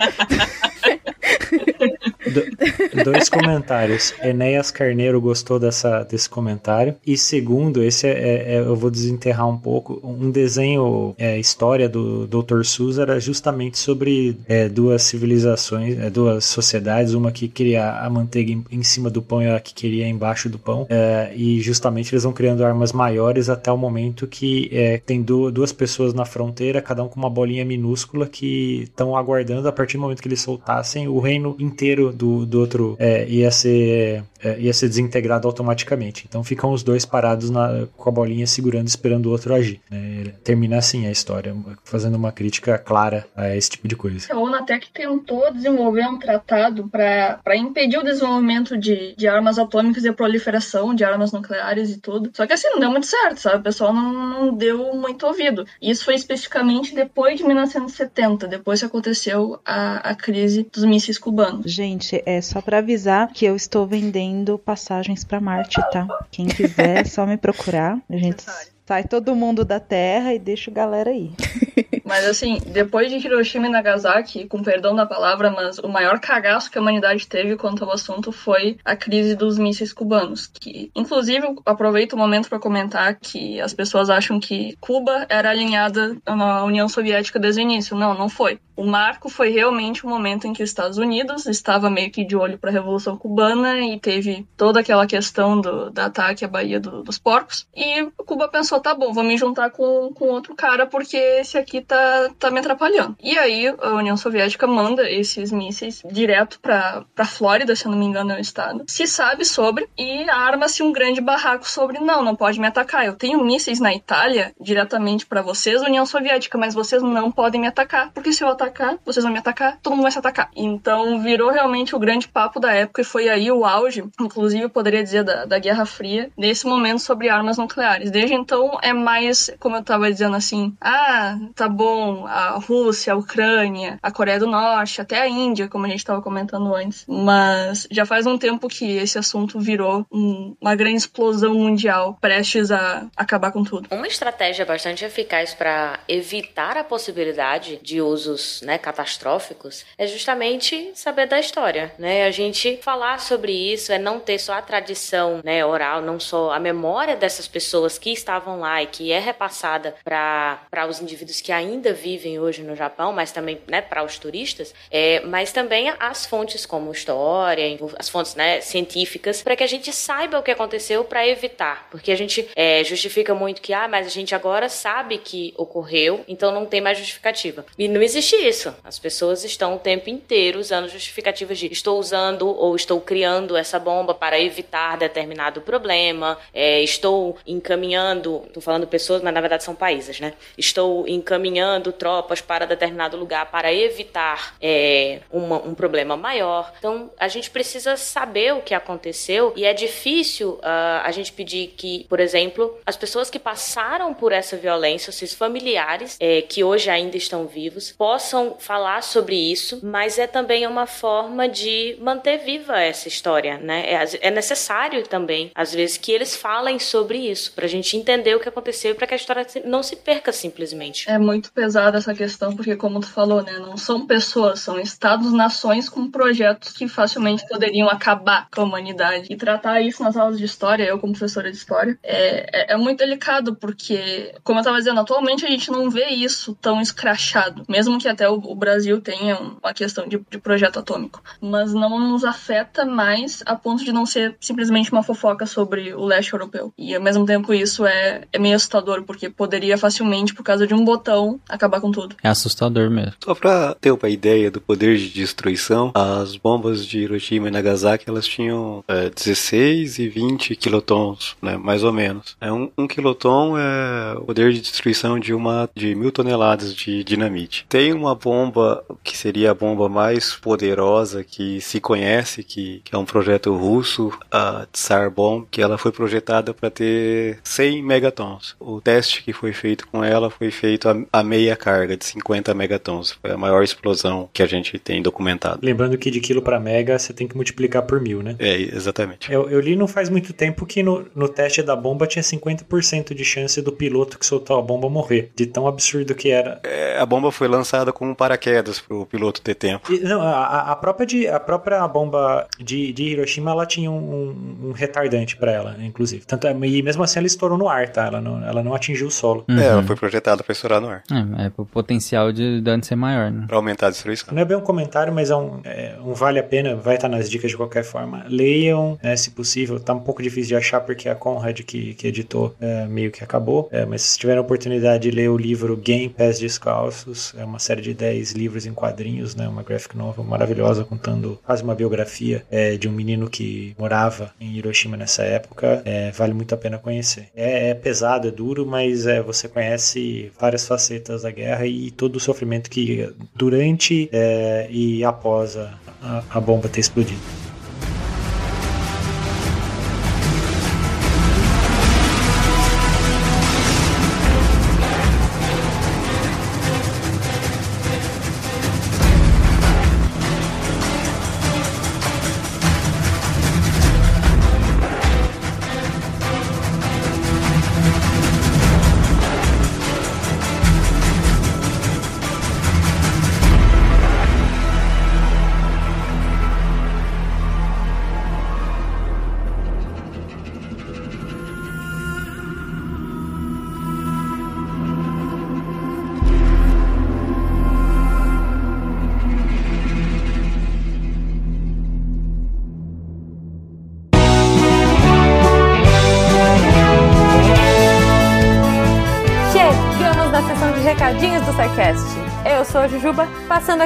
Do, dois comentários. Enéas Carneiro gostou dessa, desse comentário. E segundo, esse é, é, é eu vou desenterrar um pouco. Um desenho, é, história do Dr. Seuss era justamente sobre é, duas civilizações, é, duas sociedades, uma que queria a manteiga em, em, cima do pão e a que queria embaixo do pão. É, e justamente eles vão criando armas maiores até o momento que tem du duas pessoas na fronteira, cada um com uma bolinha minúscula que estão aguardando a partir do momento que eles soltassem o reino inteiro do, do outro é, ia ser é, ia ser desintegrado automaticamente. Então ficam os dois parados na, com a bolinha segurando, esperando o outro agir. Né? Termina assim a história, fazendo uma crítica clara a esse tipo de coisa. A ONU até que tentou desenvolver um tratado para impedir o desenvolvimento de, de armas atômicas e a proliferação de armas nucleares e tudo. Só que assim, não deu muito certo, sabe? O pessoal não, não deu muito ouvido. Isso foi especificamente depois de 1970, depois que aconteceu a, a crise dos mísseis cubanos. Gente, é só para avisar que eu estou vendendo passagens para Marte, tá? Quem quiser, é só me procurar. A gente sai todo mundo da Terra e deixa a galera aí. Mas assim, depois de Hiroshima e Nagasaki, com perdão da palavra, mas o maior cagaço que a humanidade teve quanto ao assunto foi a crise dos mísseis cubanos. Que, inclusive, aproveito o momento para comentar que as pessoas acham que Cuba era alinhada na União Soviética desde o início. Não, não foi. O marco foi realmente o momento em que os Estados Unidos estava meio que de olho para a Revolução Cubana e teve toda aquela questão do, do ataque à Baía do, dos Porcos. E Cuba pensou, tá bom, vou me juntar com, com outro cara porque esse aqui tá tá, me atrapalhando. E aí a União Soviética manda esses mísseis direto pra Flórida, se eu não me engano é o estado. Se sabe sobre e arma-se um grande barraco sobre não, não pode me atacar. Eu tenho mísseis na Itália diretamente para vocês, União Soviética, mas vocês não podem me atacar, porque se eu atacar, vocês vão me atacar, todo mundo vai se atacar. Então virou realmente o grande papo da época e foi aí o auge, inclusive eu poderia dizer da, da Guerra Fria, nesse momento sobre armas nucleares. Desde então é mais, como eu tava dizendo assim, ah, tá bom a Rússia, a Ucrânia, a Coreia do Norte, até a Índia, como a gente estava comentando antes. Mas já faz um tempo que esse assunto virou um, uma grande explosão mundial, prestes a acabar com tudo. Uma estratégia bastante eficaz para evitar a possibilidade de usos né, catastróficos é justamente saber da história, né? A gente falar sobre isso é não ter só a tradição né, oral, não só a memória dessas pessoas que estavam lá e que é repassada para os indivíduos que ainda vivem hoje no Japão, mas também né, para os turistas, é, mas também as fontes como história, as fontes né, científicas, para que a gente saiba o que aconteceu para evitar. Porque a gente é, justifica muito que, ah, mas a gente agora sabe que ocorreu, então não tem mais justificativa. E não existe isso. As pessoas estão o tempo inteiro usando justificativas de estou usando ou estou criando essa bomba para evitar determinado problema, é, estou encaminhando, estou falando pessoas, mas na verdade são países, né? Estou encaminhando tropas para determinado lugar para evitar é, uma, um problema maior. Então, a gente precisa saber o que aconteceu e é difícil uh, a gente pedir que, por exemplo, as pessoas que passaram por essa violência, seus familiares, é, que hoje ainda estão vivos, possam falar sobre isso, mas é também uma forma de manter viva essa história, né? É, é necessário também, às vezes, que eles falem sobre isso, para a gente entender o que aconteceu, para que a história não se perca simplesmente. É muito pesada essa questão, porque como tu falou, né, não são pessoas, são estados-nações com projetos que facilmente poderiam acabar com a humanidade. E tratar isso nas aulas de história, eu como professora de história, é, é, é muito delicado, porque, como eu estava dizendo, atualmente a gente não vê isso tão escrachado, mesmo que até o, o Brasil tenha uma questão de, de projeto atômico, mas não nos afeta mais a ponto de não ser simplesmente uma fofoca sobre o leste europeu. E ao mesmo tempo isso é, é meio assustador, porque poderia facilmente, por causa de um botão, acabar com tudo. É assustador mesmo. Só pra ter uma ideia do poder de destruição, as bombas de Hiroshima e Nagasaki elas tinham é, 16 e 20 quilotons, né, mais ou menos. É um, um quiloton é o poder de destruição de uma de mil toneladas de dinamite. Tem uma bomba que seria a bomba mais poderosa que se conhece, que, que é um projeto russo, a Tsar Bomb, que ela foi projetada para ter 100 megatons. O teste que foi feito com ela foi feito a, a meia meia carga de 50 megatons. Foi a maior explosão que a gente tem documentado. Lembrando que de quilo para mega você tem que multiplicar por mil, né? É, exatamente. Eu, eu li não faz muito tempo que no, no teste da bomba tinha 50% de chance do piloto que soltou a bomba morrer, de tão absurdo que era. É, a bomba foi lançada com paraquedas pro piloto ter tempo. E, não, a, a, própria de, a própria bomba de, de Hiroshima, ela tinha um, um retardante para ela, inclusive. Tanto, é, e mesmo assim ela estourou no ar, tá? Ela não, ela não atingiu o solo. Uhum. É, ela foi projetada para estourar no ar. É, é o potencial de dano ser maior, né? Pra aumentar a destruição. Não é bem um comentário, mas é um, é um vale a pena, vai estar nas dicas de qualquer forma. Leiam, né, se possível. Tá um pouco difícil de achar porque a Conrad que, que editou é, meio que acabou. É, mas se tiverem a oportunidade de ler o livro Game Pés Descalços, é uma série de 10 livros em quadrinhos, né? Uma graphic novel maravilhosa contando quase uma biografia é, de um menino que morava em Hiroshima nessa época. É, vale muito a pena conhecer. É, é, pesado, é duro, mas é, você conhece várias facetas da guerra e todo o sofrimento que durante é, e após a, a bomba ter explodido.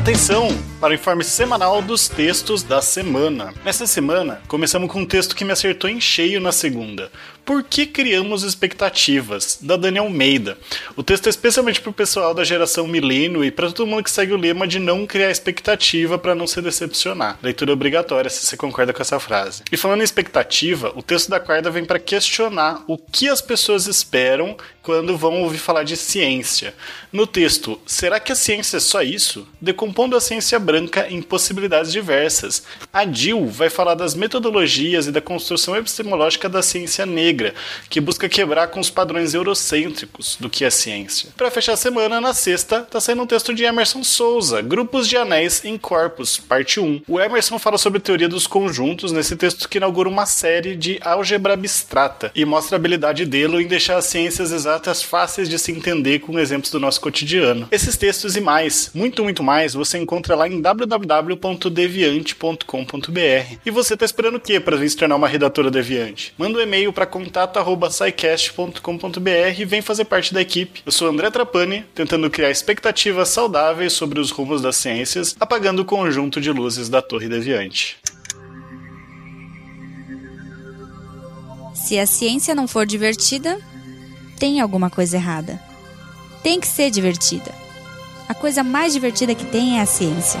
Atenção para o informe semanal dos textos da semana. Nessa semana, começamos com um texto que me acertou em cheio na segunda. Por que criamos expectativas? Da Dani Almeida. O texto é especialmente para o pessoal da geração milênio e para todo mundo que segue o lema de não criar expectativa para não se decepcionar. Leitura obrigatória se você concorda com essa frase. E falando em expectativa, o texto da quarta vem para questionar o que as pessoas esperam quando vão ouvir falar de ciência. No texto, será que a ciência é só isso? Decompondo a ciência branca em possibilidades diversas. A Jill vai falar das metodologias e da construção epistemológica da ciência negra, que busca quebrar com os padrões eurocêntricos do que é ciência. Para fechar a semana, na sexta, tá saindo um texto de Emerson Souza, Grupos de Anéis em Corpus, parte 1. O Emerson fala sobre teoria dos conjuntos nesse texto que inaugura uma série de álgebra abstrata e mostra a habilidade dele em deixar as ciências exatas fáceis de se entender com exemplos do nosso cotidiano. Esses textos e mais, muito, muito mais, você encontra lá em www.deviante.com.br. E você está esperando o que para se tornar uma redatora deviante? Manda um e-mail para contato@scicast.com.br e vem fazer parte da equipe. Eu sou André Trapani, tentando criar expectativas saudáveis sobre os rumos das ciências, apagando o conjunto de luzes da Torre Deviante. Se a ciência não for divertida, tem alguma coisa errada. Tem que ser divertida. A coisa mais divertida que tem é a ciência.